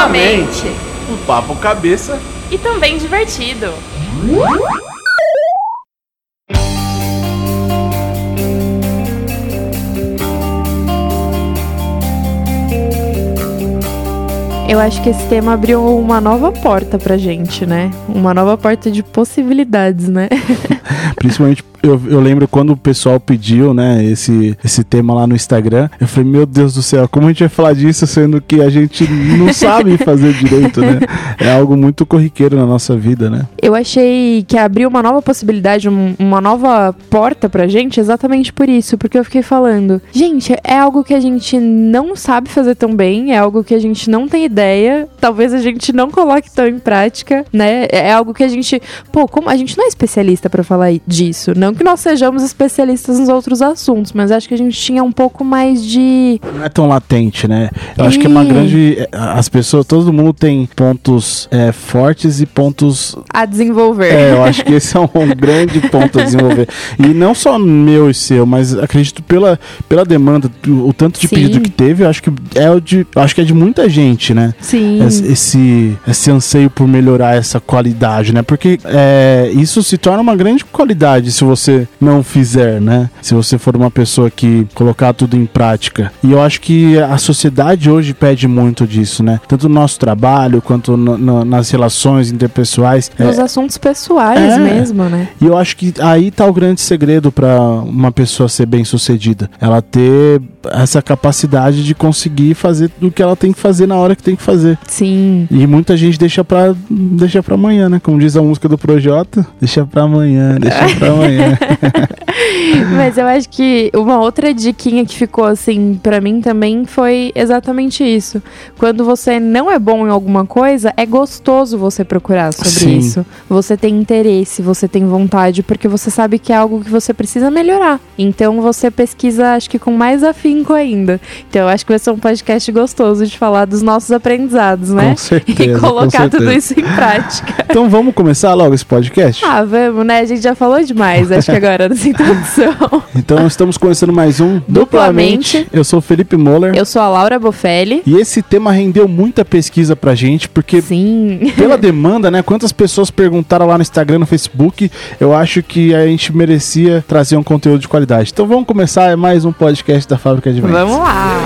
Duplamente. Um papo cabeça. E também divertido. Eu acho que esse tema abriu uma nova porta pra gente, né? Uma nova porta de possibilidades, né? Principalmente eu, eu, lembro quando o pessoal pediu, né, esse, esse tema lá no Instagram, eu falei, meu Deus do céu, como a gente vai falar disso sendo que a gente não sabe fazer direito, né? É algo muito corriqueiro na nossa vida, né? Eu achei que abriu uma nova possibilidade, uma nova porta pra gente exatamente por isso, porque eu fiquei falando, gente, é algo que a gente não sabe fazer tão bem, é algo que a gente não tem ideia, talvez a gente não coloque tão em prática, né? É algo que a gente, pô, como a gente não é especialista para falar disso, não não que nós sejamos especialistas nos outros assuntos, mas acho que a gente tinha um pouco mais de. Não é tão latente, né? Eu e... acho que é uma grande. É, as pessoas, todo mundo tem pontos é, fortes e pontos. A desenvolver. É, eu acho que esse é um grande ponto a desenvolver. E não só meu e seu, mas acredito pela, pela demanda, o tanto de Sim. pedido que teve, eu acho que é o de. acho que é de muita gente, né? Sim. Esse, esse anseio por melhorar essa qualidade, né? Porque é, isso se torna uma grande qualidade se você você não fizer, né? Se você for uma pessoa que colocar tudo em prática. E eu acho que a sociedade hoje pede muito disso, né? Tanto no nosso trabalho quanto no, no, nas relações interpessoais. Nos é, assuntos pessoais é, mesmo, né? E eu acho que aí tá o grande segredo para uma pessoa ser bem sucedida. Ela ter essa capacidade de conseguir fazer o que ela tem que fazer na hora que tem que fazer. Sim. E muita gente deixa pra, deixa pra amanhã, né? Como diz a música do Projota, deixa pra amanhã, deixa pra amanhã. Mas eu acho que uma outra diquinha que ficou assim para mim também foi exatamente isso. Quando você não é bom em alguma coisa, é gostoso você procurar sobre Sim. isso. Você tem interesse, você tem vontade, porque você sabe que é algo que você precisa melhorar. Então você pesquisa, acho que com mais afinco ainda. Então eu acho que vai ser um podcast gostoso de falar dos nossos aprendizados, né? Com certeza, e colocar tudo isso em prática. Então vamos começar logo esse podcast? Ah, vamos, né? A gente já falou demais que agora nessa introdução. Então estamos começando mais um Duplamente. Duplamente. Eu sou o Felipe Moller. Eu sou a Laura Bofelli. E esse tema rendeu muita pesquisa pra gente, porque Sim. pela demanda, né? Quantas pessoas perguntaram lá no Instagram, no Facebook, eu acho que a gente merecia trazer um conteúdo de qualidade. Então vamos começar mais um podcast da Fábrica de Vendas. Vamos lá.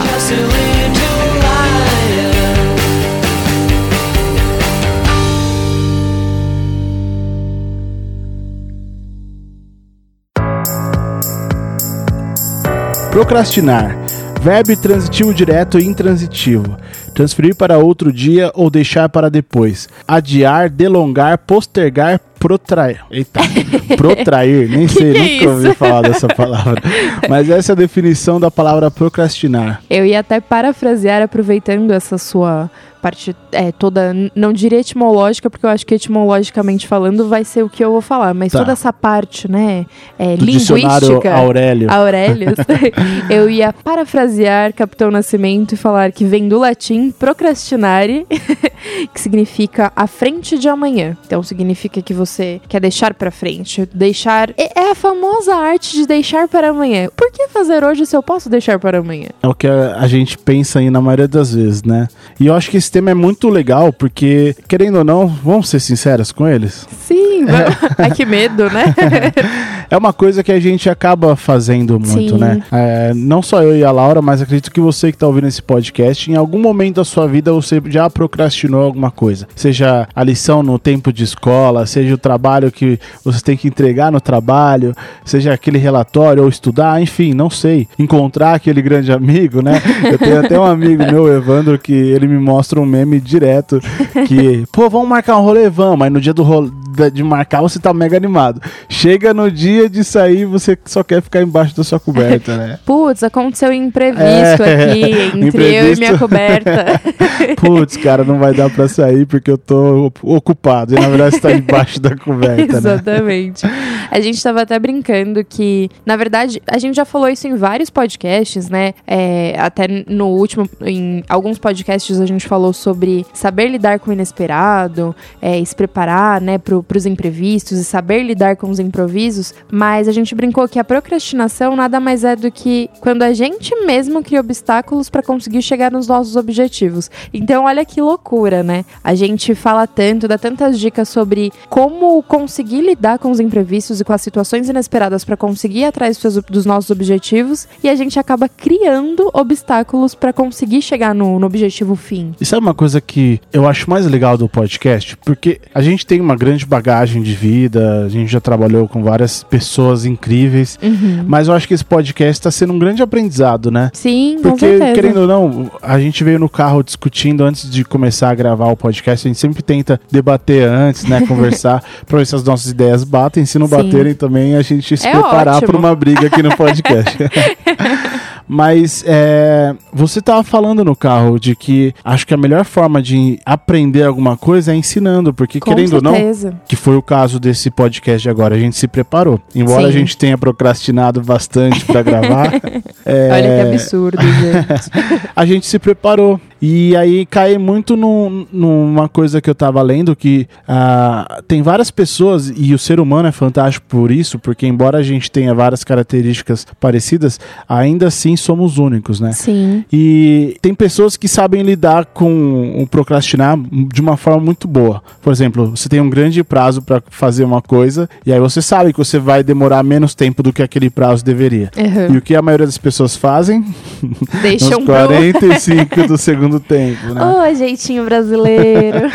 Procrastinar. Verbo transitivo direto e intransitivo. Transferir para outro dia ou deixar para depois. Adiar, delongar, postergar, protrair. Eita, protrair, nem sei, que nunca é ouvi falar dessa palavra. Mas essa é a definição da palavra procrastinar. Eu ia até parafrasear, aproveitando essa sua parte é, toda, não diria etimológica, porque eu acho que etimologicamente falando vai ser o que eu vou falar, mas tá. toda essa parte, né, é, linguística. Aurélio. Aurélio, eu ia parafrasear Capitão Nascimento e falar que vem do latim procrastinare, que significa a frente de amanhã. Então significa que você quer deixar para frente, deixar é, é a famosa arte de deixar para amanhã. Por que fazer hoje se eu posso deixar para amanhã? É o que a, gente pensa aí na maioria das vezes, né? E eu acho que esse tema é muito legal, porque, querendo ou não, vamos ser sinceros com eles? Sim, ai que medo, né? é uma coisa que a gente acaba fazendo muito, Sim. né? É, não só eu e a Laura, mas acredito que você que está ouvindo esse podcast, em algum momento da sua vida você já procrastinou alguma coisa. Seja a lição no tempo de escola, seja o trabalho que você tem que entregar no trabalho, seja aquele relatório ou estudar, enfim, não sei. Encontrar aquele grande amigo, né? Eu tenho até um amigo meu, Evandro, que ele me mostra um meme direto que, pô, vamos marcar um rolê, vamos. Mas no dia do rolê, de marcar, você tá mega animado. Chega no dia de sair, você só quer ficar embaixo da sua coberta, né? Putz, aconteceu um imprevisto é, aqui entre imprevisto. eu e minha coberta. Putz, cara, não vai dar pra sair porque eu tô ocupado. E na verdade você tá embaixo da coberta, né? Exatamente. A gente tava até brincando que, na verdade, a gente já falou isso em vários podcasts, né? É, até no último, em alguns podcasts a gente falou sobre saber lidar com o inesperado, é, se preparar, né, pro, pros imprevistos e saber lidar com os improvisos. Mas a gente brincou que a procrastinação nada mais é do que quando a gente mesmo cria obstáculos para conseguir chegar nos nossos objetivos. Então, olha que loucura, né? A gente fala tanto, dá tantas dicas sobre como conseguir lidar com os imprevistos e com as situações inesperadas para conseguir ir atrás dos, nossos objetivos e a gente acaba criando obstáculos para conseguir chegar no, no objetivo fim. E sabe uma coisa que eu acho mais legal do podcast? Porque a gente tem uma grande bagagem de vida, a gente já trabalhou com várias pessoas incríveis, Uhum. mas eu acho que esse podcast está sendo um grande aprendizado, né? Sim, com Porque, certeza. querendo ou não, a gente veio no carro discutindo antes de começar a gravar o podcast. A gente sempre tenta debater antes, né? Conversar, pra ver se as nossas ideias batem. Se não Sim. baterem também, a gente se É preparar para uma briga aqui no podcast. Mas é, você tava falando no carro de que acho que a melhor forma de aprender alguma coisa é ensinando, porque com querendo ou não, certeza. que foi o caso desse podcast de agora, a gente se preparou. Embora Sim. a gente tenha procrastinado bastante para gravar, é, Olha que absurdo, gente. a gente se preparou. E aí cai muito num- numa coisa que eu tava lendo, que ah, tem várias pessoas, e o ser humano é fantástico por isso, porque embora a gente tenha várias características parecidas, ainda assim somos únicos, né? Sim. E tem pessoas que sabem lidar com o procrastinar de uma forma muito boa. Por exemplo, você tem um grande prazo para fazer uma coisa e aí você sabe que você vai demorar menos tempo do que aquele prazo deveria. Uhum. E o que a maioria das pessoas fazem? Deixam Nos pro... 45 do segundo tempo, né? Ô, jeitinho brasileiro.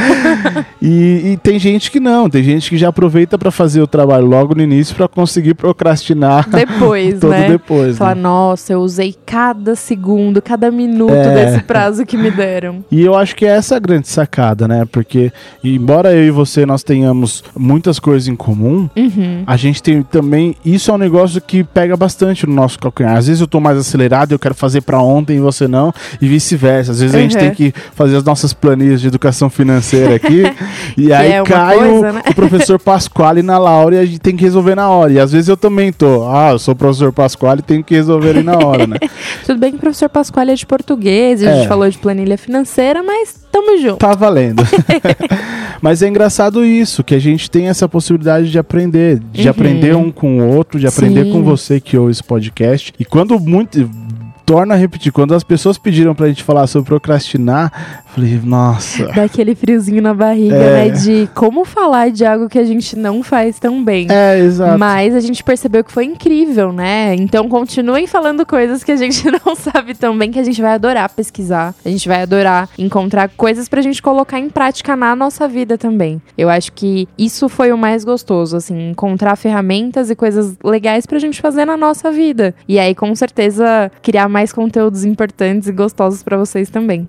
E, e tem gente que não, tem gente que já aproveita para fazer o trabalho logo no início para conseguir procrastinar Depois, todo né? depois. Falar, né? nossa, eu usei cada segundo, cada minuto É. desse prazo que me deram. E eu acho que é essa a grande sacada, né? Porque, embora eu e você nós tenhamos muitas coisas em comum, Uhum. a gente tem também. Isso é um negócio que pega bastante no nosso calcanhar. Às vezes eu tô mais acelerado, eu quero fazer pra ontem e você não, e vice-versa. Às vezes a gente Uhum. tem que fazer as nossas planilhas de educação financeira aqui, e aí é cai coisa, o, né? o professor Pasquale na Laura e a gente tem que resolver na hora. E às vezes eu também tô. Ah, eu sou o professor Pasquale e tenho que resolver ali na hora, né? Tudo bem que o professor Pasquale é de português, a É. gente falou de planilha financeira, mas tamo junto. Tá valendo. Mas é engraçado isso, que a gente tem essa possibilidade de aprender, de Uhum. aprender um com o outro, de aprender Sim. com você que ouve esse podcast. E quando muito. Torna a repetir, quando as pessoas pediram pra gente falar sobre procrastinar, eu falei, nossa. Dá aquele friozinho na barriga, É. né? De como falar de algo que a gente não faz tão bem. É, exato. Mas a gente percebeu que foi incrível, né? Então continuem falando coisas que a gente não sabe tão bem, que a gente vai adorar pesquisar. A gente vai adorar encontrar coisas pra gente colocar em prática na nossa vida também. Eu acho que isso foi o mais gostoso, assim, encontrar ferramentas e coisas legais pra gente fazer na nossa vida. E aí, com certeza, criar mais conteúdos importantes e gostosos pra vocês também.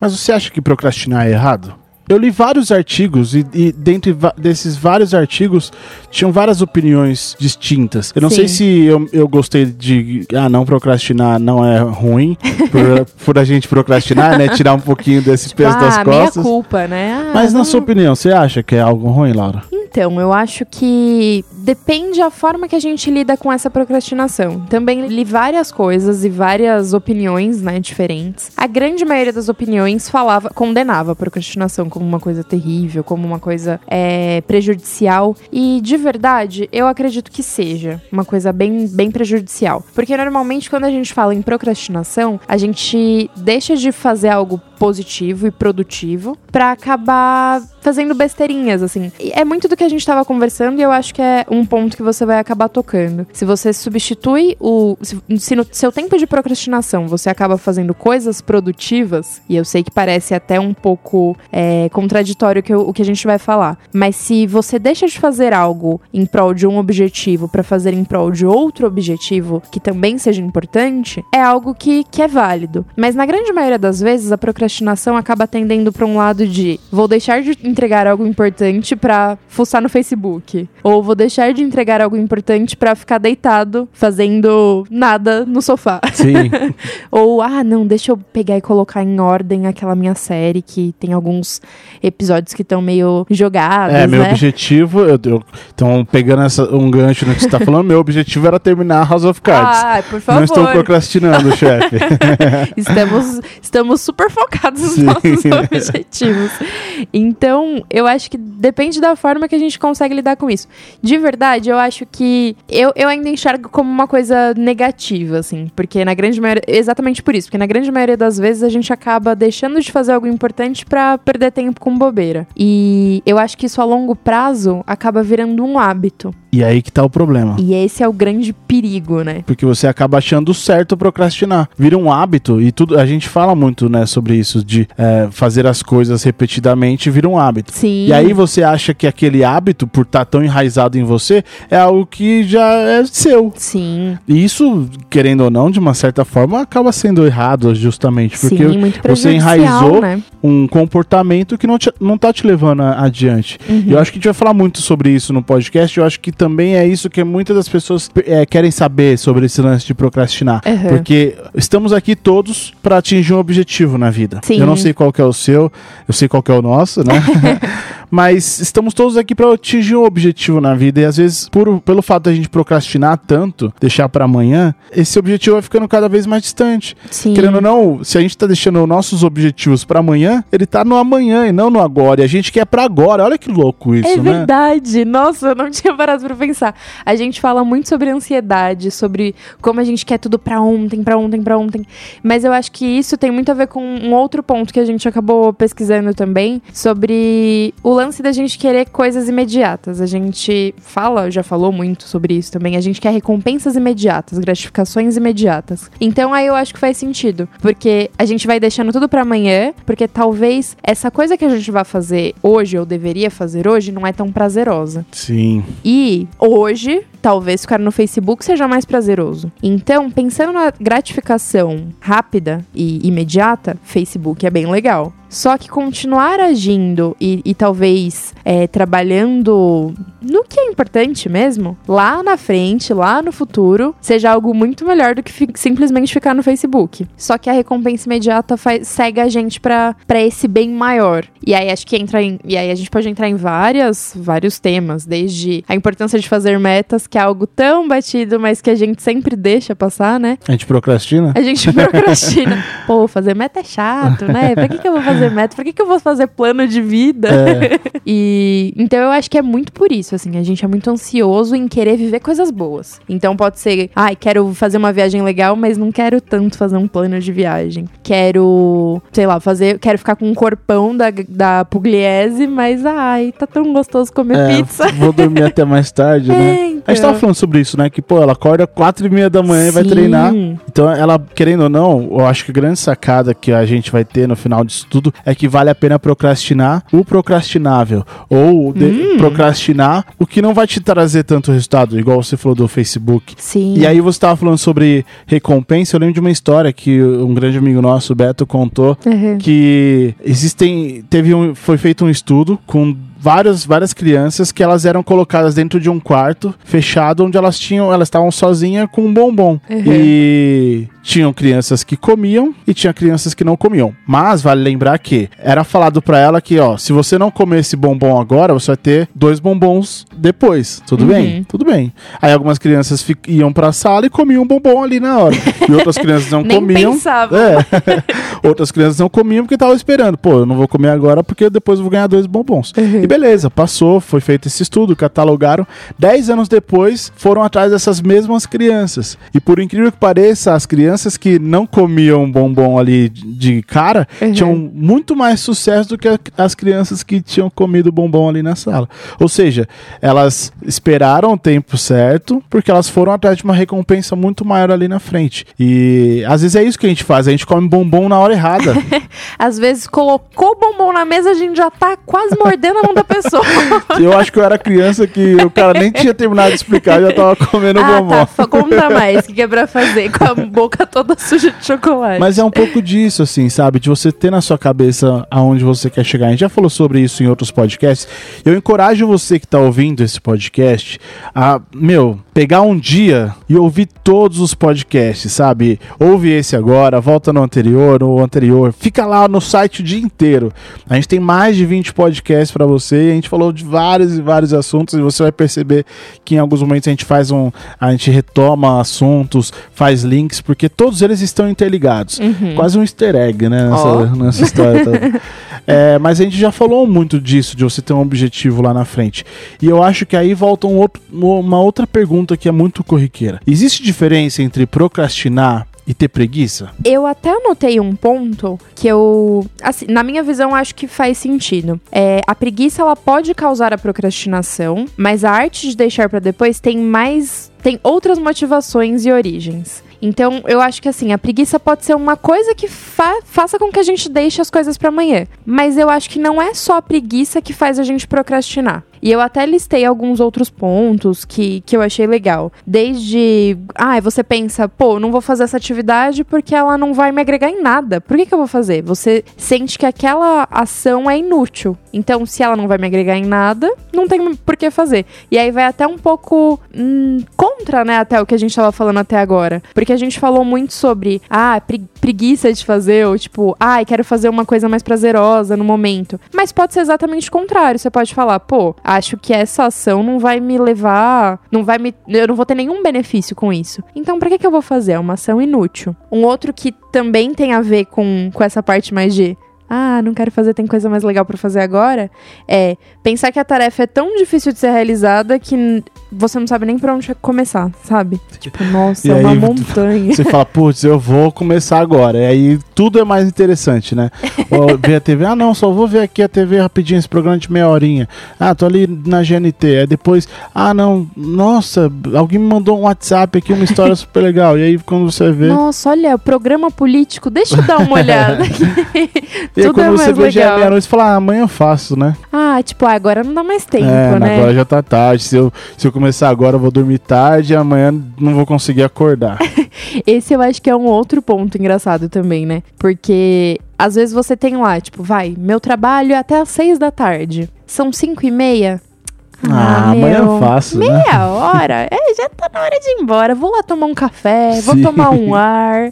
Mas você acha que procrastinar é errado? Eu li vários artigos e, e dentre va- desses vários artigos tinham várias opiniões distintas. Eu não Sim. sei se eu, eu gostei de. Ah, não procrastinar não é ruim por, por a gente procrastinar, né? Tirar um pouquinho desse peso das ah, meia costas. culpa, né? Ah, Mas na vamos- sua opinião, você acha que é algo ruim, Laura? Então, eu acho que depende a forma que a gente lida com essa procrastinação. Também li várias coisas e várias opiniões, né, diferentes. A grande maioria das opiniões falava, condenava a procrastinação como uma coisa terrível, como uma coisa é, prejudicial. E de verdade, eu acredito que seja uma coisa bem, bem prejudicial. Porque normalmente quando a gente fala em procrastinação, a gente deixa de fazer algo positivo e produtivo pra acabar fazendo besteirinhas, assim. E é muito do que a gente tava conversando e eu acho que é um ponto que você vai acabar tocando. Se você substitui o. Se, se no seu tempo de procrastinação você acaba fazendo coisas produtivas, e eu sei que parece até um pouco é, contraditório que eu- o que a gente vai falar, mas se você deixa de fazer algo em prol de um objetivo pra fazer em prol de outro objetivo que também seja importante, é algo que, que é válido. Mas na grande maioria das vezes a procrastinação acaba tendendo pra um lado de vou deixar de entregar algo importante pra fuçar no Facebook. Ou vou deixar de entregar algo importante pra ficar deitado, fazendo nada no sofá. Sim. Ou, ah, não, deixa eu pegar e colocar em ordem aquela minha série que tem alguns episódios que estão meio jogados, É, meu né? objetivo, eu, eu- então pegando essa- um gancho no que você tá falando, meu objetivo era terminar House of Cards. Ah, por Não favor. estou procrastinando, chefe. Estamos, estamos super focados nos Sim. nossos objetivos. Então, eu acho que depende da forma que a gente consegue lidar com isso. De verdade, eu acho que eu, eu ainda enxergo como uma coisa negativa, assim, porque na grande maioria. Exatamente por isso, porque na grande maioria das vezes a gente acaba deixando de fazer algo importante pra perder tempo com bobeira. E eu acho que isso a longo prazo acaba virando um hábito. E aí que tá o problema. E esse é o grande perigo, né? Porque você acaba achando certo procrastinar. Vira um hábito e tudo. A gente fala muito, né, sobre isso, de é, fazer as coisas repetidamente vira um hábito. Sim. E aí você acha que aquele hábito, por estar tão enraizado em você, é algo que já é seu. Sim. E isso, querendo ou não, de uma certa forma, acaba sendo errado, justamente. Porque Sim, você enraizou né? um comportamento que não, te, não tá te levando a- adiante. Uhum. E eu acho que a gente vai falar muito sobre isso no podcast. Eu acho que também é isso que muitas das pessoas é, querem saber sobre esse lance de procrastinar. Uhum. Porque estamos aqui todos para atingir um objetivo na vida. Sim. Eu não sei qual que é o seu, eu sei qual que é o nosso, né? Mas estamos todos aqui para atingir um objetivo na vida e às vezes, por, pelo fato da gente procrastinar tanto, deixar para amanhã, esse objetivo vai ficando cada vez mais distante. Sim. Querendo ou não, se a gente tá deixando os nossos objetivos para amanhã, ele tá no amanhã e não no agora. E a gente quer para agora. Olha que louco isso, É né? verdade. Nossa, eu não tinha parado pra pensar. A gente fala muito sobre ansiedade, sobre como a gente quer tudo pra ontem, pra ontem, pra ontem. Mas eu acho que isso tem muito a ver com um outro ponto que a gente acabou pesquisando também, sobre o lance da gente querer coisas imediatas. A gente fala, já falou muito sobre isso também. A gente quer recompensas imediatas, gratificações imediatas. Então aí eu acho que faz sentido, porque a gente vai deixando tudo pra amanhã, porque talvez essa coisa que a gente vai fazer hoje ou deveria fazer hoje não é tão prazerosa. Sim. E hoje, talvez ficar no Facebook seja mais prazeroso. Então, pensando na gratificação rápida e imediata, Facebook é bem legal. Só que continuar agindo e, e talvez é, trabalhando no que é importante mesmo, lá na frente, lá no futuro, seja algo muito melhor do que fi- simplesmente ficar no Facebook. Só que a recompensa imediata faz, segue a gente pra pra esse bem maior. E aí acho que entra em. E aí a gente pode entrar em várias, vários temas, desde a importância de fazer metas, que é algo tão batido, mas que a gente sempre deixa passar, né? A gente procrastina? A gente procrastina. Pô, fazer meta é chato, né? Pra que, que eu vou fazer meta? Pra que, que eu vou fazer plano de vida? É. E então eu acho que é muito por isso, assim, a gente é muito ansioso em querer viver coisas boas. Então pode ser, ai, quero fazer uma viagem legal, mas não quero tanto fazer um plano de viagem. Quero, sei lá, fazer, quero ficar com um corpão da, da Pugliese, mas ai, tá tão gostoso comer É, pizza. Vou dormir até mais tarde, né? É, A gente tava então. falando sobre isso, né? Que, pô, ela acorda quatro e meia da manhã e vai Sim. treinar. Então, ela, querendo ou não, eu acho que a grande sacada que a gente vai ter no final disso tudo é que vale a pena procrastinar o procrastinável. Ou Hum. procrastinar o que não vai te trazer tanto resultado, igual você falou do Facebook. Sim. E aí você tava falando sobre recompensa, eu lembro de uma história que um grande amigo nosso, Beto, contou Uhum. que existem teve um foi feito um estudo com várias várias crianças que elas eram colocadas dentro de um quarto fechado onde elas tinham elas estavam sozinhas com um bombom Uhum. e tinham crianças que comiam e tinha crianças que não comiam mas vale lembrar que era falado pra ela que ó se você não comer esse bombom agora você vai ter dois bombons depois tudo Uhum. bem tudo bem aí algumas crianças iam pra sala e comiam um bombom ali na hora e outras crianças não Nem comiam pensava. é. Outras crianças não comiam porque estavam esperando. Pô, eu não vou comer agora porque depois eu vou ganhar dois bombons. Uhum. E beleza, passou, foi feito esse estudo, catalogaram. Dez anos depois, foram atrás dessas mesmas crianças. E por incrível que pareça, as crianças que não comiam bombom ali de cara Uhum. tinham muito mais sucesso do que as crianças que tinham comido bombom ali na sala. Ou seja, elas esperaram o tempo certo porque elas foram atrás de uma recompensa muito maior ali na frente. E às vezes é isso que a gente faz, a gente come bombom na hora errada. Às vezes colocou o bombom na mesa, a gente já tá quase mordendo a mão da pessoa. Eu acho que eu era criança que o cara nem tinha terminado de explicar, já tava comendo ah, bombom. tá. Conta mais o que, que é pra fazer com a boca toda suja de chocolate. Mas é um pouco disso, assim, sabe? De você ter na sua cabeça aonde você quer chegar. A gente já falou sobre isso em outros podcasts. Eu encorajo você que tá ouvindo esse podcast a, meu, pegar um dia e ouvir todos os podcasts, sabe? Ouve esse agora, volta no anterior, no anterior. Fica lá no site o dia inteiro. A gente tem mais de 20 podcasts para você a gente falou de vários e vários assuntos e você vai perceber que em alguns momentos a gente faz um. A gente retoma assuntos, faz links, porque todos eles estão interligados. Uhum. Quase um easter egg, né? Nessa, Ó. nessa história toda. É, mas a gente já falou muito disso, de você ter um objetivo lá na frente. E eu acho que aí volta um outro- uma outra pergunta que é muito corriqueira. Existe diferença entre procrastinar e ter preguiça? Eu até anotei um ponto que eu, assim, na minha visão, acho que faz sentido. É, a preguiça ela pode causar a procrastinação, mas a arte de deixar pra depois tem mais, tem outras motivações e origens. Então, eu acho que assim, a preguiça pode ser uma coisa que fa- faça com que a gente deixe as coisas pra amanhã. Mas eu acho que não é só a preguiça que faz a gente procrastinar. E eu até listei alguns outros pontos que, que eu achei legal. Desde. Ah, você pensa, pô, não vou fazer essa atividade porque ela não vai me agregar em nada. Por que, que eu vou fazer? Você sente que aquela ação é inútil. Então, se ela não vai me agregar em nada, não tem por que fazer. E aí vai até um pouco hum, contra, né, até o que a gente tava falando até agora. Porque a gente falou muito sobre, ah, pre- preguiça de fazer, ou tipo, ai, quero fazer uma coisa mais prazerosa no momento. Mas pode ser exatamente o contrário. Você pode falar, pô, acho que essa ação não vai me levar, não vai me, eu não vou ter nenhum benefício com isso. Então, pra que que eu vou fazer? É uma ação inútil. Um outro que também tem a ver com, com essa parte mais de ah, não quero fazer, tem coisa mais legal pra fazer agora. É pensar que a tarefa é tão difícil de ser realizada que você não sabe nem por onde começar, sabe? Tipo, nossa, E é uma aí, montanha. Você fala, putz, eu vou começar agora. E aí tudo é mais interessante, né? Ou ver a TV, ah não, só vou ver aqui a TV rapidinho, esse programa de meia horinha. Ah, tô ali na GNT. Aí depois, ah não, nossa, alguém me mandou um WhatsApp aqui, uma história super legal. E aí quando você vê. Nossa, olha, programa político, deixa eu dar uma olhada. E aí quando é você vê já é meia-noite, você fala, ah, amanhã eu faço, né? ah, tipo, ah, agora não dá mais tempo, é, né? agora já tá tarde. Se eu, se eu começar agora, eu vou dormir tarde e amanhã não vou conseguir acordar. Esse eu acho que é um outro ponto engraçado também, né? Porque às vezes você tem lá, tipo, vai, meu trabalho é até às seis da tarde. São cinco e meia. Ah, amanhã eu faço, né? Meia hora? É, já tá na hora de ir embora. Vou lá tomar um café, vou Sim. tomar um ar.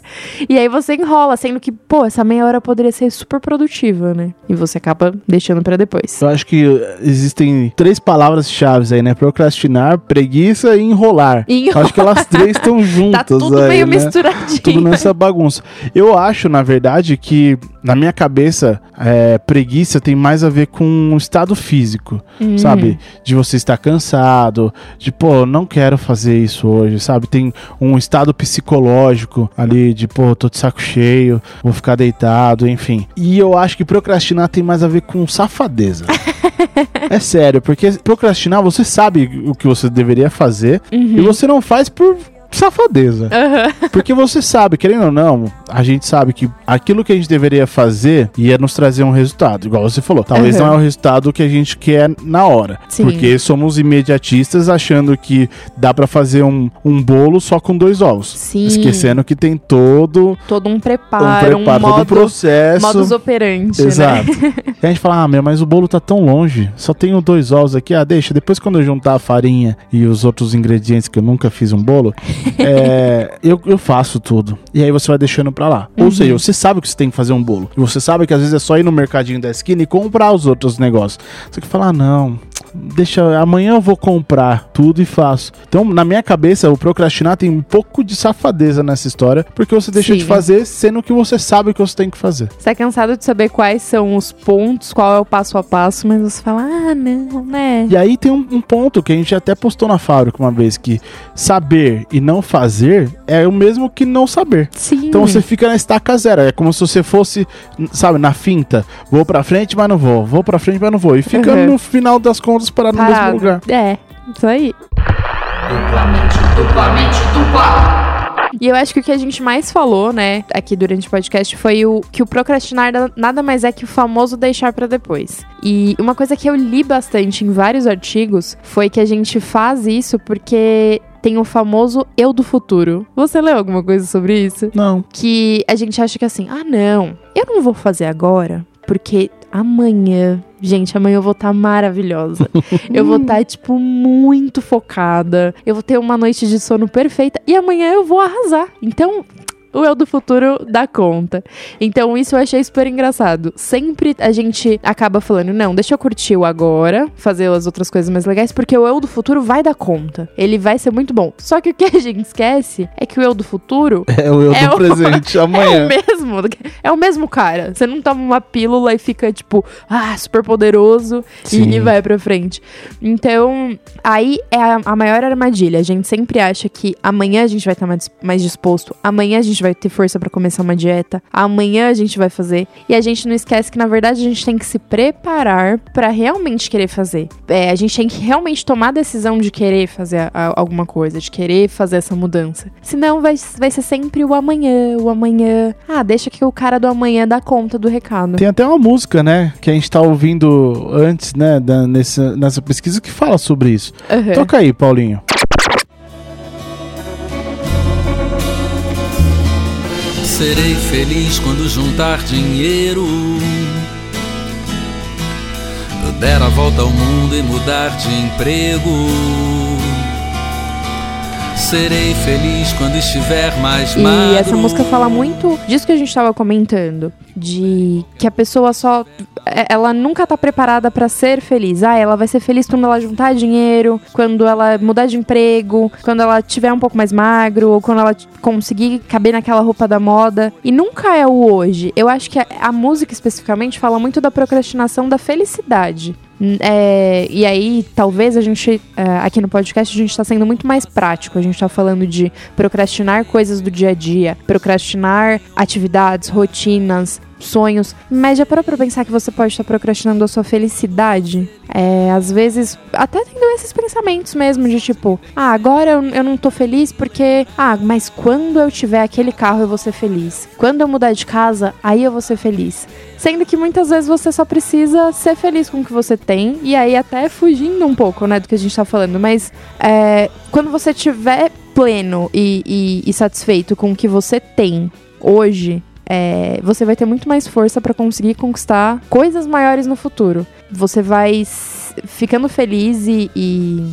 E aí você enrola, sendo que, pô, essa meia hora poderia ser super produtiva, né? E você acaba deixando pra depois. Eu acho que uh, existem três palavras-chave aí, né? Procrastinar, preguiça e enrolar. E Eu acho que elas três estão juntas Tá tudo aí, meio né? misturadinho. Tudo nessa bagunça. Eu acho, na verdade, que na minha cabeça, é, preguiça tem mais a ver com um estado físico, Hum. sabe? De você estar cansado, de pô, não quero fazer isso hoje, sabe? Tem um estado psicológico ali de pô, tô de saco cheio, vou ficar deitado, enfim. E eu acho que procrastinar tem mais a ver com safadeza. é sério, porque procrastinar você sabe o que você deveria fazer e você não faz por safadeza. Aham. Porque você sabe, querendo ou não, a gente sabe que aquilo que a gente deveria fazer ia nos trazer um resultado. Igual você falou, talvez Uhum. não é o resultado que a gente quer na hora. Sim. Porque somos imediatistas achando que dá pra fazer um, um bolo só com dois ovos. Sim. Esquecendo que tem todo Todo um um preparo, um, preparo, todo um modo, processo. modus operandi, né? Exato. e a gente fala, ah, meu, mas o bolo tá tão longe. Só tenho dois ovos aqui. Ah, deixa. Depois quando eu juntar a farinha e os outros ingredientes que eu nunca fiz um bolo, é, eu, eu faço tudo. E aí você vai deixando pra lá. Ou seja, você sabe que você tem que fazer um bolo. E você sabe que às vezes é só ir no mercadinho da esquina e comprar os outros negócios. Você que fala, ah, não. Deixa, amanhã eu vou comprar tudo e faço. Então, na minha cabeça, o procrastinar tem um pouco de safadeza nessa história, porque você deixa Sim. de fazer sendo que você sabe o que você tem que fazer. Você tá cansado de saber quais são os pontos, qual é o passo a passo, mas você fala, ah, não, né? E aí tem um, um ponto que a gente até postou na fábrica uma vez, que saber e não fazer é o mesmo que não saber. Sim. Então você fica na estaca zero. É como se você fosse, sabe, na finta. Vou pra frente, mas não vou. Vou pra frente, mas não vou. E fica Uhum. no final das contas parado no mesmo lugar. É, isso aí. duplamente, duplamente, dupla. E eu acho que o que a gente mais falou, né, aqui durante o podcast foi o que o procrastinar da- nada mais é que o famoso deixar pra depois. E uma coisa que eu li bastante em vários artigos foi que a gente faz isso porque tem o famoso eu do futuro. Você leu alguma coisa sobre isso? Não. Que a gente acha que assim, ah, não, eu não vou fazer agora, porque amanhã, gente, amanhã eu vou estar maravilhosa. eu vou estar, tipo, muito focada. Eu vou ter uma noite de sono perfeita e amanhã eu vou arrasar. Então, o eu do futuro dá conta. Então, isso eu achei super engraçado. Sempre a gente acaba falando, não, deixa eu curtir o agora, fazer as outras coisas mais legais, porque o eu do futuro vai dar conta. Ele vai ser muito bom. Só que o que a gente esquece é que o eu do futuro É o eu É do o- presente, é amanhã. o mesmo. É o mesmo cara. Você não toma uma pílula e fica, tipo, ah, super poderoso e, Sim. e vai pra frente. Então, aí é a, a maior armadilha. A gente sempre acha que amanhã a gente vai estar mais, mais disposto, amanhã a gente vai ter força pra começar uma dieta, amanhã a gente vai fazer. E a gente não esquece que, na verdade, a gente tem que se preparar pra realmente querer fazer. É, a gente tem que realmente tomar a decisão de querer fazer a- alguma coisa, de querer fazer essa mudança. Senão vai, vai ser sempre o amanhã, o amanhã. Ah, deixa que o cara do amanhã dá conta do recado. Tem até uma música, né, que a gente tá ouvindo antes, né, da- nessa, nessa pesquisa que fala sobre isso. Uhum. Toca aí, Paulinho. Serei feliz quando juntar dinheiro. Eu der a volta ao mundo e mudar de emprego. Serei feliz quando estiver mais E magro. essa música fala muito disso que a gente tava comentando. De que a pessoa só. É- Ela nunca tá preparada pra ser feliz. Ah, ela vai ser feliz quando ela juntar dinheiro, quando ela mudar de emprego, quando ela tiver um pouco mais magro, ou quando ela conseguir caber naquela roupa da moda. E nunca é o hoje. Eu acho que a, a música especificamente fala muito da procrastinação da felicidade. É, e aí, talvez a gente, é, aqui no podcast, a gente tá sendo muito mais prático. A gente tá falando de procrastinar coisas do dia a dia, procrastinar atividades, rotinas, sonhos. Mas já parou pra pensar que você pode estar procrastinando a sua felicidade? É, às vezes, até tendo esses pensamentos mesmo, de tipo, ah, agora eu, eu não tô feliz porque, ah, mas quando eu tiver aquele carro eu vou ser feliz. Quando eu mudar de casa, aí eu vou ser feliz. Sendo que muitas vezes você só precisa ser feliz com o que você tem, e aí até fugindo um pouco, né, do que a gente tá falando, mas é, quando você tiver pleno e, e- e satisfeito com o que você tem hoje, é, você vai ter muito mais força pra conseguir conquistar coisas maiores no futuro. Você vai ficando feliz e, e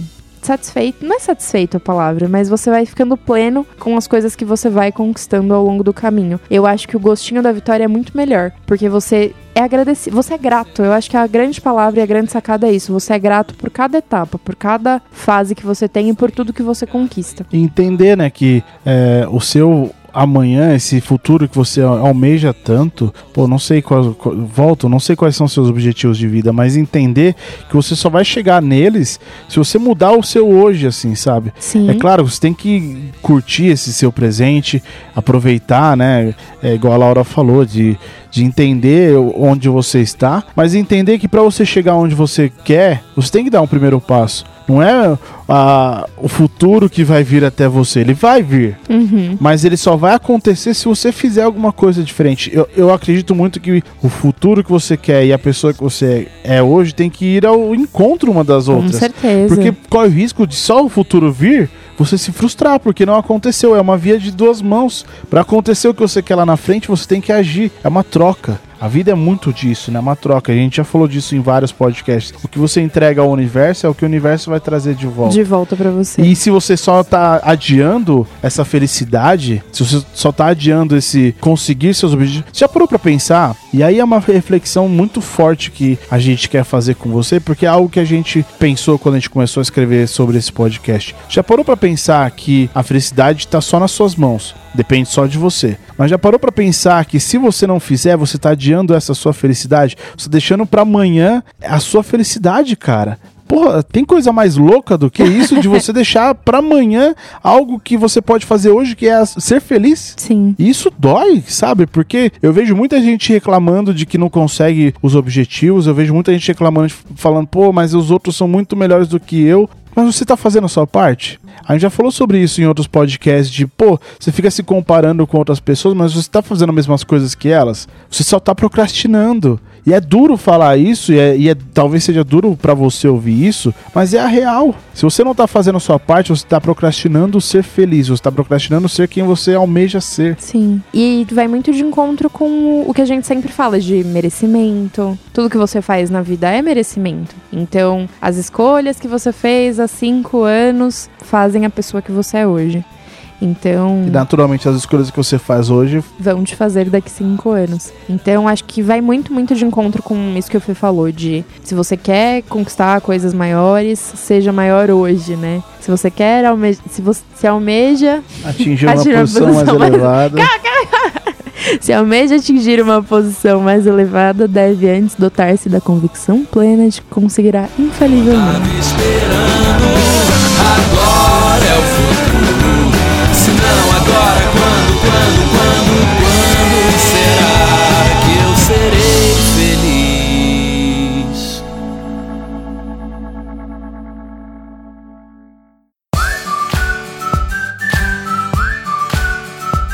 satisfeito, não é satisfeito a palavra, mas você vai ficando pleno com as coisas que você vai conquistando ao longo do caminho. Eu acho que o gostinho da vitória é muito melhor, porque você é agradecido, você é grato. Eu acho que a grande palavra e a grande sacada é isso. Você é grato por cada etapa, por cada fase que você tem e por tudo que você conquista. Entender, né, que é, o seu amanhã, esse futuro que você almeja tanto, pô, não sei qual, volto, não sei quais são seus objetivos de vida, mas entender que você só vai chegar neles se você mudar o seu hoje, assim, sabe? Sim. É claro, você tem que curtir esse seu presente, aproveitar, né? É igual a Laura falou, de, de entender onde você está, mas entender que para você chegar onde você quer, você tem que dar um primeiro passo. Não é ah, o futuro que vai vir até você, ele vai vir, Uhum. mas ele só vai acontecer se você fizer alguma coisa diferente. Eu, eu acredito muito que o futuro que você quer e a pessoa que você é hoje tem que ir ao encontro uma das Com outras. certeza. Porque corre o risco de só o futuro vir, você se frustrar, porque não aconteceu. É uma via de duas mãos. Para acontecer o que você quer lá na frente, você tem que agir. É uma troca. A vida é muito disso, né? É uma troca. A gente já falou disso em vários podcasts. O que você entrega ao universo é o que o universo vai trazer de volta. De volta pra você. E se você só tá adiando essa felicidade, se você só tá adiando esse conseguir seus objetivos, você já parou pra pensar? E aí é uma reflexão muito forte que a gente quer fazer com você, porque é algo que a gente pensou quando a gente começou a escrever sobre esse podcast. Já parou pra pensar que a felicidade tá só nas suas mãos? Depende só de você. Mas já parou pra pensar que se você não fizer, você tá adiando essa sua felicidade? Você tá deixando pra amanhã a sua felicidade, cara. Porra, tem coisa mais louca do que isso de você deixar pra amanhã algo que você pode fazer hoje, que é ser feliz? Sim. E isso dói, sabe? Porque eu vejo muita gente reclamando de que não consegue os objetivos, eu vejo muita gente reclamando, falando, pô, mas os outros são muito melhores do que eu. Mas você tá fazendo a sua parte? A gente já falou sobre isso em outros podcasts de, pô, você fica se comparando com outras pessoas, mas você tá fazendo as mesmas coisas que elas? Você só tá procrastinando. E é duro falar isso, e, é, e é- talvez seja duro pra você ouvir isso, mas é a real. Se você não tá fazendo a sua parte, você tá procrastinando ser feliz, você tá procrastinando ser quem você almeja ser. Sim. E vai muito de encontro com o que a gente sempre fala de merecimento. Tudo que você faz na vida é merecimento. Então, as escolhas que você fez há cinco anos fazem a pessoa que você é hoje. Então, E naturalmente as escolhas que você faz hoje vão te fazer daqui cinco anos. Então, acho que vai muito, muito de encontro com isso que o Fê falou, de se você quer conquistar coisas maiores, seja maior hoje, né? Se você quer, alme se você se almeja, atingir uma uma posição mais posição mais- elevada. se almeja atingir uma posição mais elevada, deve antes dotar-se da convicção plena de que conseguirá infalivelmente. Agora é quando será que eu serei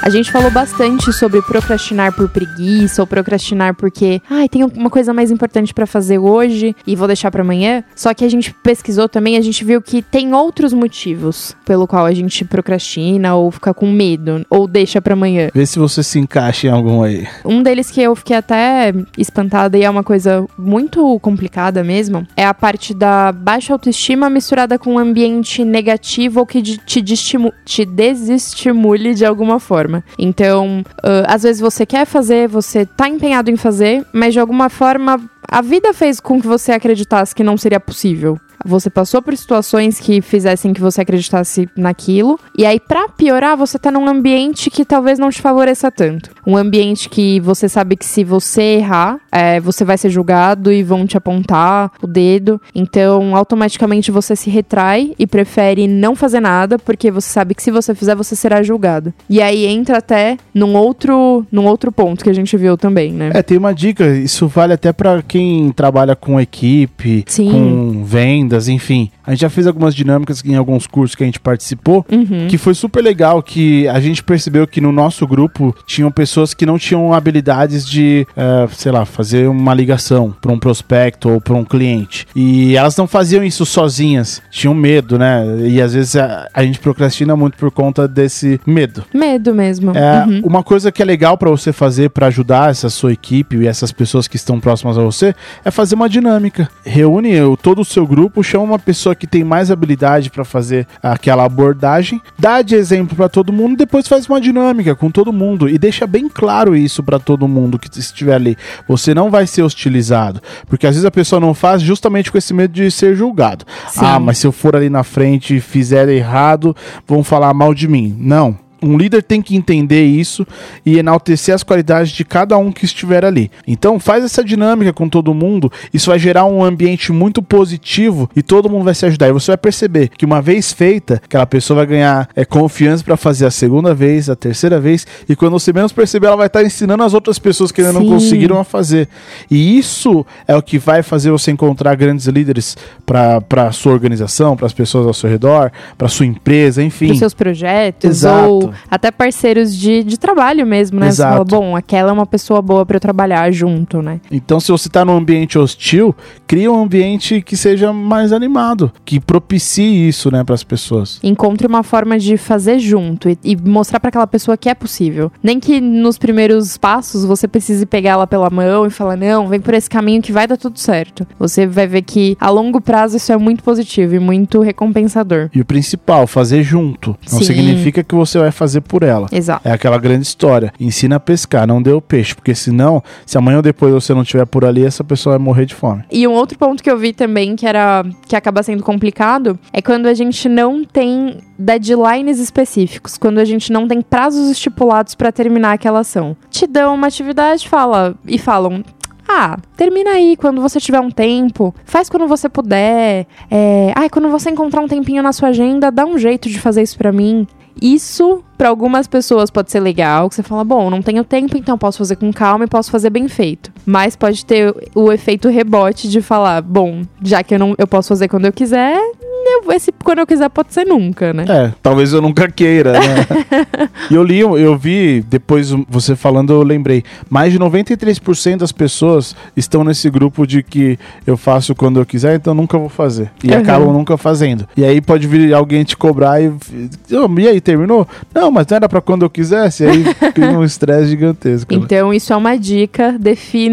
A gente falou bastante sobre procrastinar por preguiça ou procrastinar porque, ai, tem uma coisa mais importante pra fazer hoje e vou deixar pra amanhã. Só que a gente pesquisou também, a gente viu que tem outros motivos pelo qual a gente procrastina ou fica com medo ou deixa pra amanhã. Vê se você se encaixa em algum aí. Um deles que eu fiquei até espantada e é uma coisa muito complicada mesmo, é a parte da baixa autoestima misturada com um ambiente negativo ou que te, te desestimule de alguma forma. Então, ah, às vezes você quer fazer, você tá empenhado em fazer, mas de alguma forma a vida fez com que você acreditasse que não seria possível. Você passou por situações que fizessem que você acreditasse naquilo. E aí, pra piorar, você tá num ambiente que talvez não te favoreça tanto. Um ambiente que você sabe que se você errar, é, você vai ser julgado e vão te apontar o dedo. Então, automaticamente você se retrai e prefere não fazer nada, porque você sabe que se você fizer, você será julgado. E aí entra até num outro, num outro ponto que a gente viu também, né? É, tem uma dica, isso vale até pra quem trabalha com equipe, Sim. com vendas, enfim. A gente já fez algumas dinâmicas em alguns cursos que a gente participou, Uhum. que foi super legal, que a gente percebeu que no nosso grupo tinham pessoas que não tinham habilidades de, eh, sei lá, fazer uma ligação para um prospecto ou para um cliente. E elas não faziam isso sozinhas, tinham medo, né? E às vezes a, a gente procrastina muito por conta desse medo. Medo mesmo. É, Uhum. Uma coisa que é legal pra você fazer pra ajudar essa sua equipe e essas pessoas que estão próximas a você é fazer uma dinâmica. Reúne todo o seu grupo, chama uma pessoa que tem mais habilidade pra fazer aquela abordagem, dá de exemplo pra todo mundo, depois faz uma dinâmica com todo mundo e deixa bem claro isso pra todo mundo que estiver ali. Você não vai ser hostilizado, porque às vezes a pessoa não faz justamente com esse medo de ser julgado. Sim. Ah, mas se eu for ali na frente e fizer errado, vão falar mal de mim. Não. Um líder tem que entender isso e enaltecer as qualidades de cada um que estiver ali. Então, faz essa dinâmica com todo mundo. Isso vai gerar um ambiente muito positivo e todo mundo vai se ajudar. E você vai perceber que uma vez feita, aquela pessoa vai ganhar é, confiança para fazer a segunda vez, a terceira vez. E quando você menos perceber, ela vai estar ensinando as outras pessoas que ainda não Sim. conseguiram a fazer. E isso é o que vai fazer você encontrar grandes líderes para sua organização, para as pessoas ao seu redor, para sua empresa, enfim. Pros seus projetos Exato. ou até parceiros de, de trabalho mesmo, né? Você Exato. fala, bom, aquela é uma pessoa boa pra eu trabalhar junto, né? Então, se você está num ambiente hostil, cria um ambiente que seja mais animado, que propicie isso, né, para as pessoas. Encontre uma forma de fazer junto e, e mostrar pra aquela pessoa que é possível. Nem que nos primeiros passos você precise pegar ela pela mão e falar, não, vem por esse caminho que vai dar tudo certo. Você vai ver que a longo prazo isso é muito positivo e muito recompensador. E o principal, fazer junto. Não Sim. significa que você vai fazer por ela. Exato. É aquela grande história. Ensina a pescar, não dê o peixe. Porque senão, se amanhã ou depois você não estiver por ali, essa pessoa vai morrer de fome. E um outro ponto que eu vi também que era que acaba sendo complicado é quando a gente não tem deadlines específicos, quando a gente não tem prazos estipulados pra terminar aquela ação. Te dão uma atividade, fala e falam ah, termina aí quando você tiver um tempo. Faz quando você puder. É, ai, quando você encontrar um tempinho na sua agenda, dá um jeito de fazer isso pra mim. Isso, pra algumas pessoas, pode ser legal. Que você fala, bom, não tenho tempo, então posso fazer com calma e posso fazer bem feito. Mas pode ter o efeito rebote de falar, bom, já que eu não eu posso fazer quando eu quiser, eu- esse quando eu quiser pode ser nunca, né? É, talvez eu nunca queira, né? e eu li, eu vi, depois você falando, eu lembrei. Mais de 93% das pessoas estão nesse grupo de que eu faço quando eu quiser, então nunca vou fazer. E Uhum. acabam nunca fazendo. E aí pode vir alguém te cobrar e. "Ô, e aí, terminou? Não, mas não era pra quando eu quisesse. E aí cria um estresse gigantesco. né? Então, isso é uma dica.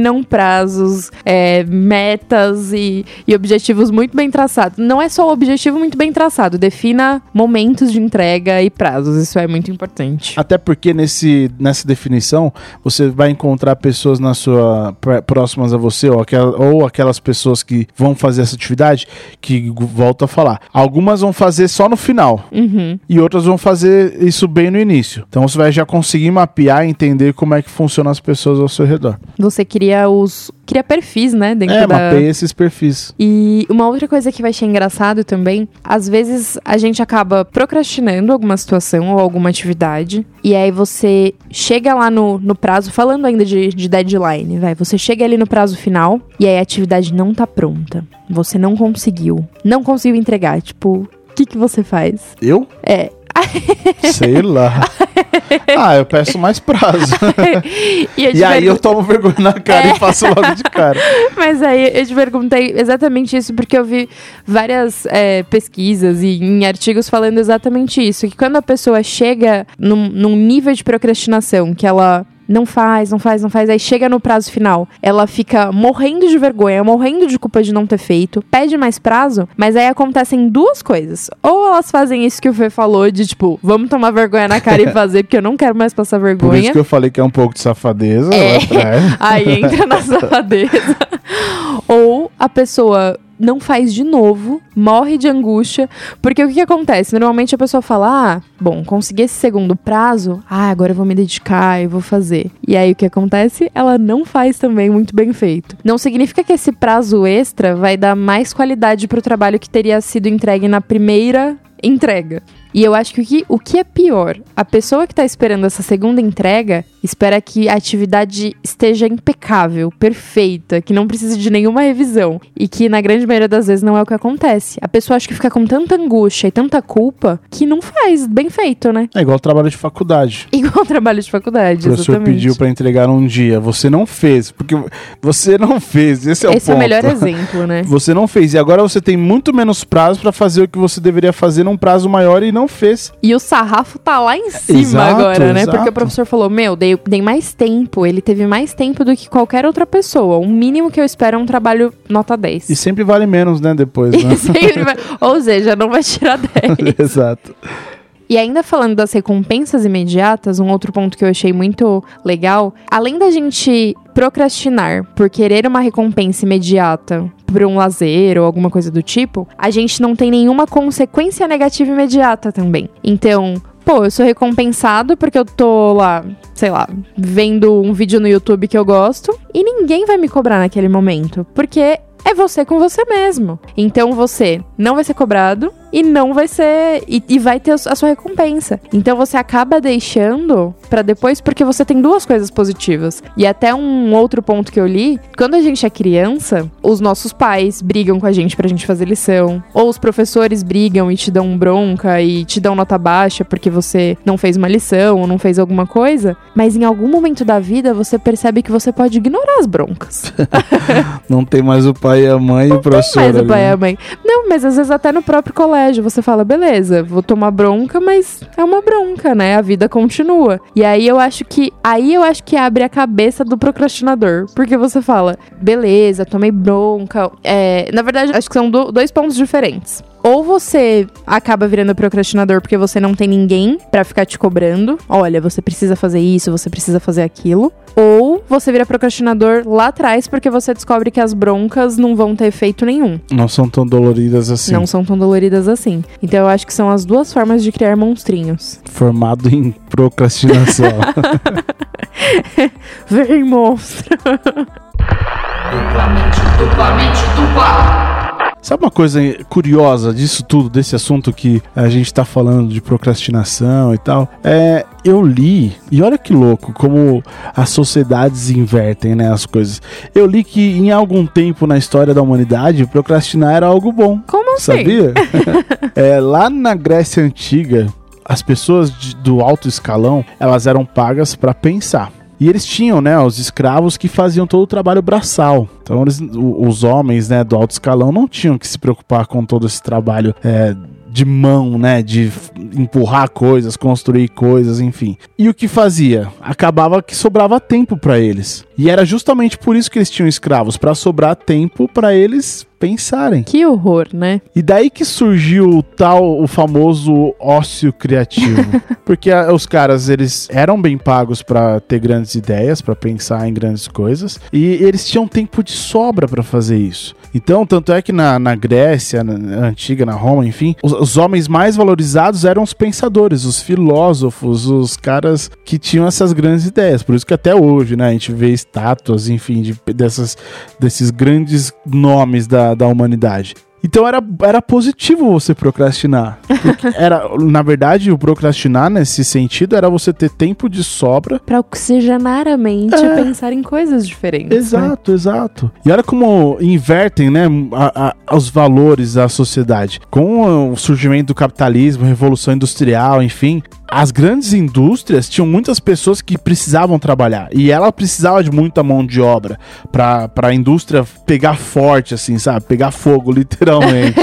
Definam prazos, é, metas e, e objetivos muito bem traçados. Não é só o objetivo muito bem traçado, defina momentos de entrega e prazos. Isso é muito importante. Até porque nesse, nessa definição você vai encontrar pessoas na sua próximas a você ou, aquela- ou aquelas pessoas que vão fazer essa atividade que volto a falar. Algumas vão fazer só no final Uhum. e outras vão fazer isso bem no início. Então você vai já conseguir mapear e entender como é que funcionam as pessoas ao seu redor. Você cria os. Cria perfis, né? Dentro É, da. mapeia esses perfis. E uma outra coisa que eu achei engraçado também, às vezes a gente acaba procrastinando alguma situação ou alguma atividade, e aí você chega lá no, no prazo, falando ainda de, de deadline, vai, você chega ali no prazo final, e aí a atividade não tá pronta. Você não conseguiu. Não conseguiu entregar. Tipo, o que, que você faz? Eu? É. Sei lá. ah, eu peço mais prazo. E, e aí eu tomo vergonha na cara e faço logo de cara. Mas aí eu te perguntei exatamente isso, porque eu vi várias é, pesquisas e em artigos falando exatamente isso. Que quando a pessoa chega num, num nível de procrastinação que ela não faz, não faz, não faz, aí chega no prazo final, ela fica morrendo de vergonha, morrendo de culpa de não ter feito, pede mais prazo, mas aí acontecem duas coisas. Ou elas fazem isso que o Fê falou, de tipo, vamos tomar vergonha na cara e fazer, porque eu não quero mais passar Por vergonha. isso que eu falei que é um pouco de safadeza É. Aí entra na safadeza. Ou a pessoa não faz de novo, morre de angústia, porque o que, que acontece? Normalmente a pessoa fala: ah, bom, consegui esse segundo prazo, ah, agora eu vou me dedicar, eu vou fazer. E aí o que acontece? Ela não faz também muito bem feito. Não significa que esse prazo extra vai dar mais qualidade pro trabalho que teria sido entregue na primeira entrega. E eu acho que o que, o que é pior, a pessoa que tá esperando essa segunda entrega espera que a atividade esteja impecável, perfeita, que não precise de nenhuma revisão. E que na grande maioria das vezes não é o que acontece. A pessoa acha que fica com tanta angústia e tanta culpa que não faz bem feito, né? É igual trabalho de faculdade. Igual trabalho de faculdade, O professor exatamente. pediu pra entregar um dia. Você não fez. Porque você não fez. Esse é o Esse é o melhor exemplo, né? Você não fez. E agora você tem muito menos prazo pra fazer o que você deveria fazer num prazo maior e não fez. E o sarrafo tá lá em cima Exato, agora, né? exato. Porque o professor falou: Meu, dei, dei mais tempo. Ele teve mais tempo do que qualquer outra pessoa. O mínimo que eu espero é um trabalho nota 10. E sempre vale menos, né? Depois, né? Sempre vai- Ou seja, não vai tirar 10. Exato. E ainda falando das recompensas imediatas, um outro ponto que eu achei muito legal, além da gente procrastinar por querer uma recompensa imediata por um lazer ou alguma coisa do tipo, a gente não tem nenhuma consequência negativa imediata também. Então, pô, eu sou recompensado porque eu tô lá, sei lá, vendo um vídeo no YouTube que eu gosto e ninguém vai me cobrar naquele momento, porque é você com você mesmo. Então você não vai ser cobrado e não vai ser. E, e vai ter a sua recompensa. Então você acaba deixando pra depois, porque você tem duas coisas positivas. E até um outro ponto que eu li: quando a gente é criança, os nossos pais brigam com a gente pra gente fazer lição. Ou os professores brigam e te dão bronca e te dão nota baixa porque você não fez uma lição ou não fez alguma coisa. Mas em algum momento da vida você percebe que você pode ignorar as broncas. Não tem mais o pai e a mãe e o professor. Mas o ali, pai e né? a mãe. Não, mas às vezes até no próprio colégio você fala, beleza, vou tomar bronca, mas é uma bronca, né? A vida continua. E aí eu acho que. Aí eu acho que abre a cabeça do procrastinador. Porque você fala, beleza, tomei bronca. É, na verdade, acho que são do- dois pontos diferentes. Ou você acaba virando procrastinador porque você não tem ninguém pra ficar te cobrando. Olha, você precisa fazer isso, você precisa fazer aquilo. Ou você vira procrastinador lá atrás porque você descobre que as broncas não vão ter efeito nenhum. Não são tão doloridas assim. Não são tão doloridas assim. Então eu acho que são as duas formas de criar monstrinhos. Formado em procrastinação. Vem, monstro! Duplamente, duplamente, dupla. Sabe uma coisa curiosa disso tudo, desse assunto que a gente tá falando de procrastinação e tal? É, eu li, e olha que louco como as sociedades invertem, né, as coisas. Eu li que em algum tempo na história da humanidade, procrastinar era algo bom. Como assim? Sabia? é, lá na Grécia Antiga, as pessoas de- do alto escalão, elas eram pagas para pensar. E eles tinham, né, os escravos que faziam todo o trabalho braçal. Então, eles- os homens, né, do alto escalão não tinham que se preocupar com todo esse trabalho é, de mão, né, de empurrar coisas, construir coisas, enfim. E o que fazia? Acabava que sobrava tempo para eles. E era justamente por isso que eles tinham escravos, para sobrar tempo para eles pensarem. Que horror, né? E daí que surgiu o tal, o famoso ócio criativo. Porque a- os caras, eles eram bem pagos pra ter grandes ideias, pra pensar em grandes coisas, e eles tinham tempo de sobra pra fazer isso. Então, tanto é que na, na Grécia, na, na antiga, na Roma, enfim, os, os homens mais valorizados eram os pensadores, os filósofos, os caras que tinham essas grandes ideias. Por isso que até hoje, né, a gente vê estátuas, enfim, de, dessas, desses grandes nomes da, da humanidade. Então era, era positivo você procrastinar. Era, na verdade, o procrastinar nesse sentido era você ter tempo de sobra. Pra oxigenar a mente É. e pensar em coisas diferentes. né? Exato, exato. E olha como invertem, né, a- a- os valores da sociedade. Com o surgimento do capitalismo, revolução industrial, enfim, as grandes indústrias tinham muitas pessoas que precisavam trabalhar e ela precisava de muita mão de obra para a indústria pegar forte, assim, sabe? Pegar fogo, literalmente.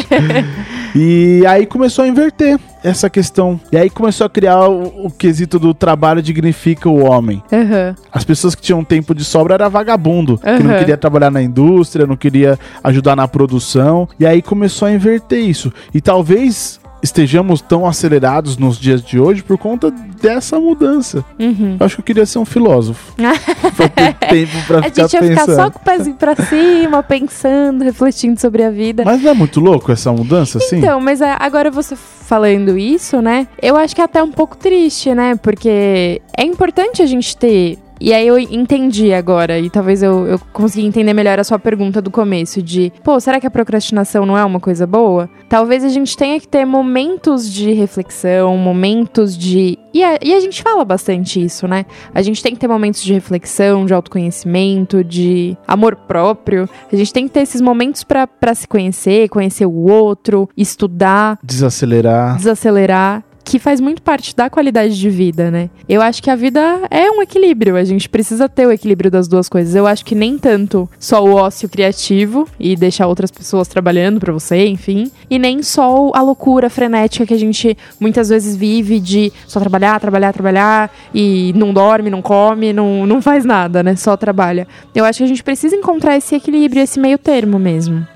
e aí começou a inverter essa questão. E aí começou a criar o, o quesito do trabalho dignifica o homem. Aham. As pessoas que tinham tempo de sobra era vagabundo, que não queria trabalhar na indústria, não queria ajudar na produção. E aí começou a inverter isso. E talvez estejamos tão acelerados nos dias de hoje por conta dessa mudança. Uhum. Eu acho que eu queria ser um filósofo. pra ter tempo pra A ficar gente ia ficar pensando. só com o pezinho pra cima, pensando, refletindo sobre a vida. Mas não é muito louco essa mudança, assim? Então, mas é, agora você falando isso, né? Eu acho que é até um pouco triste, né? Porque é importante a gente ter. E aí eu entendi agora, e talvez eu, eu consegui entender melhor a sua pergunta do começo, de, pô, será que a procrastinação não é uma coisa boa? Talvez a gente tenha que ter momentos de reflexão, momentos de. E a, e a gente fala bastante isso, né? A gente tem que ter momentos de reflexão, de autoconhecimento, de amor próprio. A gente tem que ter esses momentos pra se conhecer, conhecer o outro, estudar, Desacelerar. desacelerar. Que faz muito parte da qualidade de vida, né? Eu acho que a vida é um equilíbrio. A gente precisa ter o equilíbrio das duas coisas. Eu acho que nem tanto só o ócio criativo e deixar outras pessoas trabalhando pra você, enfim. E nem só a loucura frenética que a gente muitas vezes vive de só trabalhar, trabalhar, trabalhar e não dorme, não come, não, não faz nada, né? Só trabalha. Eu acho que a gente precisa encontrar esse equilíbrio, esse meio termo mesmo.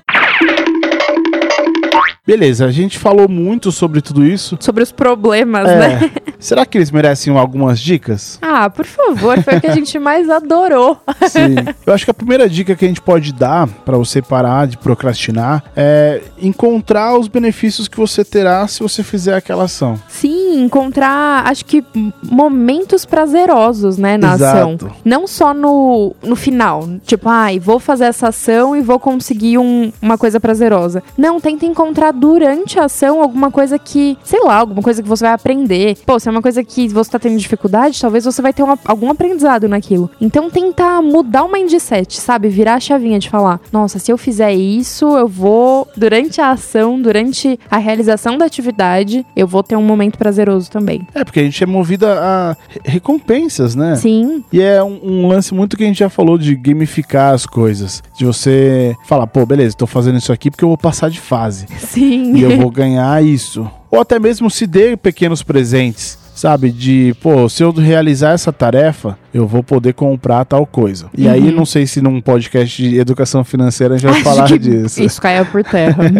Beleza, a gente falou muito sobre tudo isso. Sobre os problemas, né? É. Será que eles merecem algumas dicas? Ah, por favor, foi o que a gente mais adorou. Sim. Eu acho que a primeira dica que a gente pode dar pra você parar de procrastinar é encontrar os benefícios que você terá se você fizer aquela ação. Sim, encontrar, acho que momentos prazerosos, né, na Exato. ação. Não só no, no final. Tipo, ai, vou fazer essa ação e vou conseguir um- uma coisa prazerosa. Não, tenta encontrar durante a ação alguma coisa que, sei lá, alguma coisa que você vai aprender. Pô, se é uma coisa que você tá tendo dificuldade, talvez você vai ter uma- algum aprendizado naquilo. Então tentar mudar o mindset, sabe? Virar a chavinha de falar, nossa, se eu fizer isso, eu vou, durante a ação, durante a realização da atividade, eu vou ter um momento prazeroso também. É, porque a gente é movido a re- recompensas, né? Sim, E é um, um lance muito que a gente já falou de gamificar as coisas. De você falar, pô, beleza, tô fazendo isso aqui porque eu vou passar de fase. sim. E eu vou ganhar isso. Ou até mesmo se dê pequenos presentes, sabe? De, pô, se eu realizar essa tarefa, eu vou poder comprar tal coisa. E aí, não sei se num podcast de educação financeira a gente vai Acho falar disso. Isso caia por terra.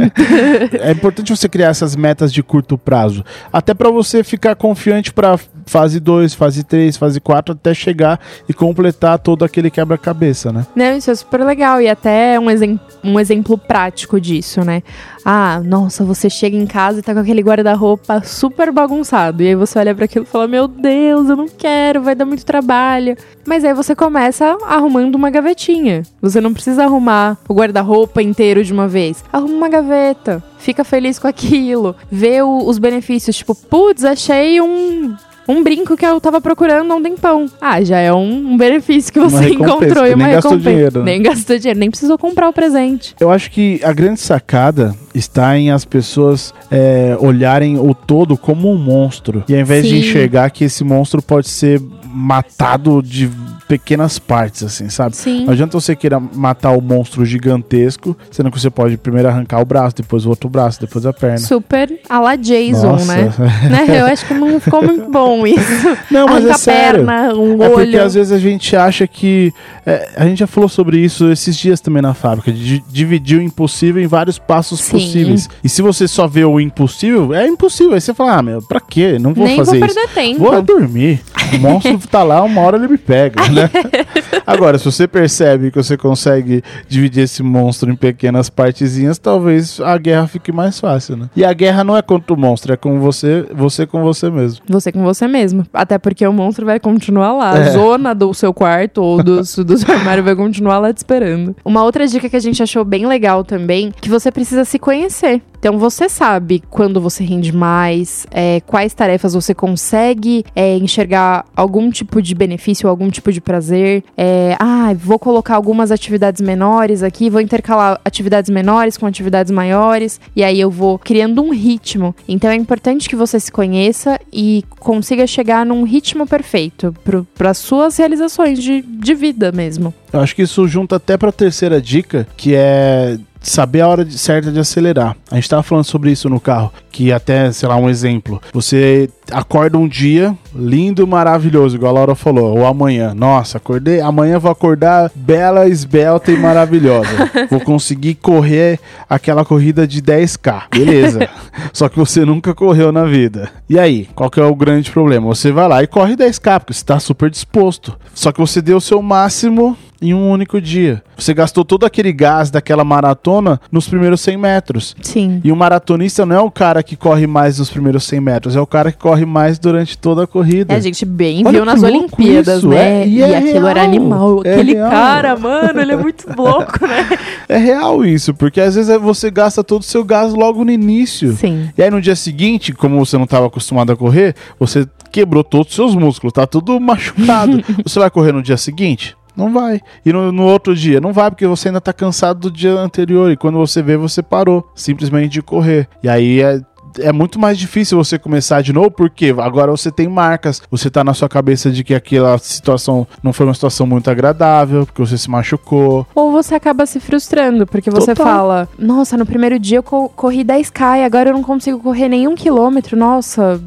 É importante você criar essas metas de curto prazo, até pra você ficar confiante pra fase 2, fase 3, fase 4 até chegar e completar todo aquele quebra-cabeça, né? Não, isso é super legal e até um, exem um exemplo prático disso, né? Ah, nossa, você chega em casa e tá com aquele guarda-roupa super bagunçado. E aí você olha pra aquilo e fala: Meu Deus, eu não quero, vai dar muito trabalho. Mas aí você começa arrumando uma gavetinha. Você não precisa arrumar o guarda-roupa inteiro de uma vez. Arruma uma gaveta. Fica feliz com aquilo. Vê o- os benefícios. Tipo, putz, achei um. Um brinco que eu tava procurando há um tempão. Ah, já é um, um benefício que você encontrou e uma nem gastou dinheiro, né? Nem gastou dinheiro, nem precisou comprar o presente. Eu acho que a grande sacada está em as pessoas é, olharem o todo como um monstro. E ao invés de Sim. enxergar que esse monstro pode ser matado de pequenas partes, assim, sabe? Sim. Não adianta você queira matar o monstro gigantesco, sendo que você pode primeiro arrancar o braço, depois o outro braço, depois a perna. Super a la Jason, Nossa. né? né? Eu acho que não ficou muito bom isso. Não, mas Arranca é a sério. perna, um É porque olho. às vezes a gente acha que. é, a gente já falou sobre isso esses dias também na fábrica, de dividir o impossível em vários passos Sim. possíveis. E se você só vê o impossível, é impossível. Aí você fala, ah, meu, pra quê? Não vou Nem vou fazer isso. perder tempo. Vou dormir. O monstro tá lá, uma hora ele me pega, né? Agora, se você percebe que você consegue dividir esse monstro em pequenas partezinhas, talvez a guerra fique mais fácil, né? E a guerra não é contra o monstro, é com você, você com você mesmo. Você com você mesmo. Até porque o monstro vai continuar lá. É. A zona do seu quarto ou do, do seu armário vai continuar lá te esperando. Uma outra dica que a gente achou bem legal também, que você precisa se conhecer. Então você sabe quando você rende mais, é, quais tarefas você consegue é, enxergar algum tipo de benefício, algum tipo de prazer. É, ah, vou colocar algumas atividades menores aqui, vou intercalar atividades menores com atividades maiores, e aí eu vou criando um ritmo. Então é importante que você se conheça e consiga chegar num ritmo perfeito para as suas realizações de, de vida mesmo. Eu acho que isso junta até pra terceira dica, que é saber a hora de- certa de acelerar. A gente tava falando sobre isso no carro, que até, sei lá, um exemplo. Você acorda um dia lindo, maravilhoso, igual a Laura falou, ou amanhã. Nossa, acordei, amanhã vou acordar bela, esbelta e maravilhosa. vou conseguir correr aquela corrida de 10k. Beleza. Só que você nunca correu na vida. E aí, qual que é o grande problema? Você vai lá e corre 10k, porque você tá super disposto. Só que você deu o seu máximo em um único dia. Você gastou todo aquele gás daquela maratona nos primeiros 100 metros. Sim. E o maratonista não é o cara que corre mais nos primeiros 100 metros, é o cara que corre mais durante toda a corrida. É, a gente bem Olha viu nas Olimpíadas, isso, né? é, e e é aquilo era real, animal. é Aquele cara, mano, ele é muito louco, né? É real isso, porque às vezes é- você gasta todo o seu gás logo no início. Sim. E aí no dia seguinte, como você não estava acostumado a correr, você quebrou todos os seus músculos, tá tudo machucado. você vai correr no dia seguinte? Não vai. E no, no outro dia? Não vai, porque você ainda tá cansado do dia anterior. E quando você vê, você parou simplesmente de correr. E aí é. É muito mais difícil você começar de novo, porque agora você tem marcas, você tá na sua cabeça de que aquela situação não foi uma situação muito agradável, porque você se machucou. Ou você acaba se frustrando, porque você Total. fala: Nossa, no primeiro dia eu co- corri 10k e agora eu não consigo correr nenhum quilômetro. Nossa,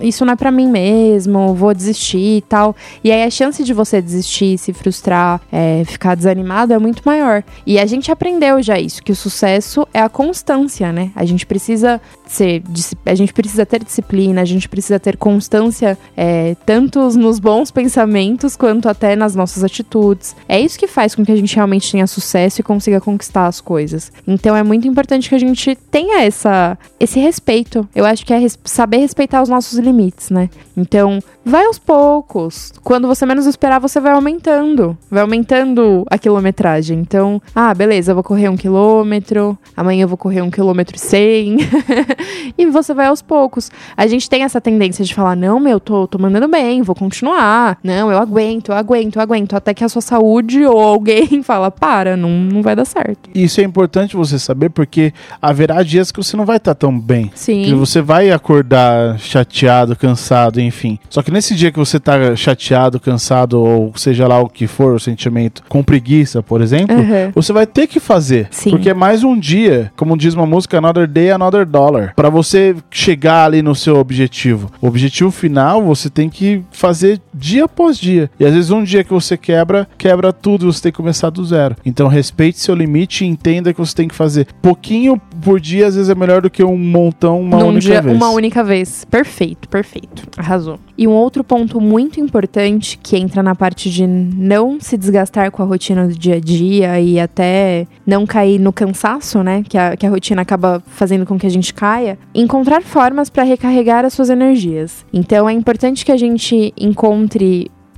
isso não é pra mim mesmo, vou desistir e tal. E aí a chance de você desistir, se frustrar, é, ficar desanimado é muito maior. E a gente aprendeu já isso, que o sucesso é a constância, né? A gente precisa ser. A gente precisa ter disciplina, a gente precisa ter constância, é, tanto nos bons pensamentos quanto até nas nossas atitudes. É isso que faz com que a gente realmente tenha sucesso e consiga conquistar as coisas. Então é muito importante que a gente tenha essa, esse respeito. Eu acho que é res- saber respeitar os nossos limites, né? Então, vai aos poucos. Quando você menos esperar, você vai aumentando. Vai aumentando a quilometragem. Então, ah, beleza, eu vou correr um quilômetro. Amanhã eu vou correr um quilômetro e cem. e você vai aos poucos. A gente tem essa tendência de falar, não, meu, tô, tô mandando bem, vou continuar. Não, eu aguento, eu aguento, eu aguento. Até que a sua saúde ou alguém fala, para, não, não vai dar certo. Isso é importante você saber, porque haverá dias que você não vai estar tão bem. Que Sim. você vai acordar chateado, cansado, enfim. Só que nesse dia que você tá chateado, cansado, ou seja lá o que for, o sentimento, com preguiça, por exemplo, Uhum. você vai ter que fazer. Sim. Porque é mais um dia, como diz uma música, Another Day, Another Dollar. Pra você chegar ali no seu objetivo. O objetivo final, você tem que fazer dia após dia. E às vezes um dia que você quebra, quebra tudo, você tem que começar do zero. Então respeite seu limite e entenda que você tem que fazer pouquinho por dia, às vezes é melhor do que um montão uma Num única dia, vez. Uma única vez. Perfeito, perfeito. Arrasou. E um outro ponto muito importante que entra na parte de não se desgastar com a rotina do dia a dia e até não cair no cansaço, né? Que a, que a rotina acaba fazendo com que a gente caia. Encontrar formas para recarregar as suas energias. Então é importante que a gente encontre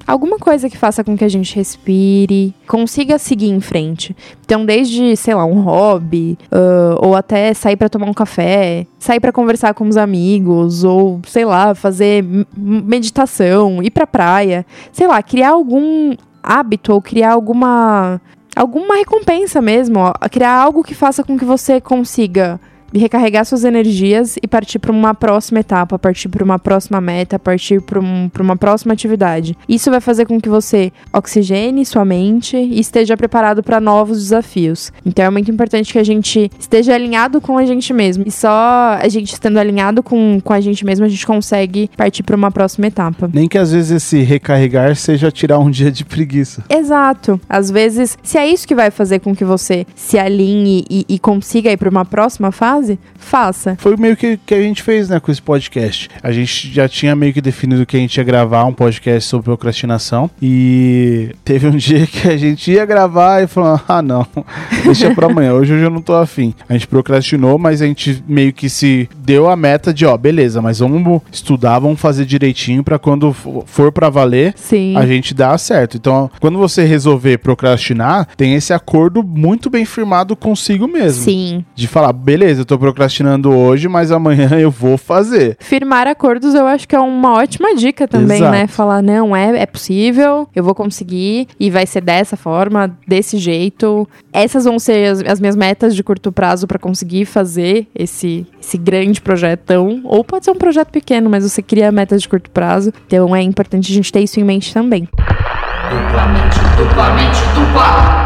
alguma coisa que faça com que a gente respire, consiga seguir em frente. Então, desde, sei lá, um hobby, ah, ou até sair pra tomar um café, sair pra conversar com os amigos, ou, sei lá, fazer meditação, ir pra praia, sei lá, criar algum hábito ou criar alguma alguma recompensa mesmo, ó, criar algo que faça com que você consiga recarregar suas energias e partir para uma próxima etapa, partir para uma próxima meta, partir para um, uma próxima atividade. Isso vai fazer com que você oxigene sua mente e esteja preparado para novos desafios. Então é muito importante que a gente esteja alinhado com a gente mesmo. E só a gente estando alinhado com, com a gente mesmo, a gente consegue partir para uma próxima etapa. Nem que às vezes esse recarregar seja tirar um dia de preguiça. Exato. Às vezes, se é isso que vai fazer com que você se alinhe e, e consiga ir para uma próxima fase, faça. Foi meio que que a gente fez, né, com esse podcast. A gente já tinha meio que definido que a gente ia gravar um podcast sobre procrastinação. E teve um dia que a gente ia gravar e falou: ah, não, deixa pra amanhã. Hoje eu não tô afim. A gente procrastinou, mas a gente meio que se deu a meta de: ó, beleza, mas vamos estudar, vamos fazer direitinho pra quando for- pra valer. Sim. A gente dá certo. Então, quando você resolver procrastinar, tem esse acordo muito bem firmado consigo mesmo. Sim. De falar, beleza, eu tô procrastinando hoje, mas amanhã eu vou fazer. Firmar acordos eu acho que é uma ótima dica também, Exato. né? Falar, não, é, é possível, eu vou conseguir e vai ser dessa forma, desse jeito. Essas vão ser as, as minhas metas de curto prazo pra conseguir fazer esse, esse grande projetão. Ou pode ser um projeto pequeno, mas você cria metas de curto prazo. Então é importante a gente ter isso em mente também. duplamente, duplamente, dupla.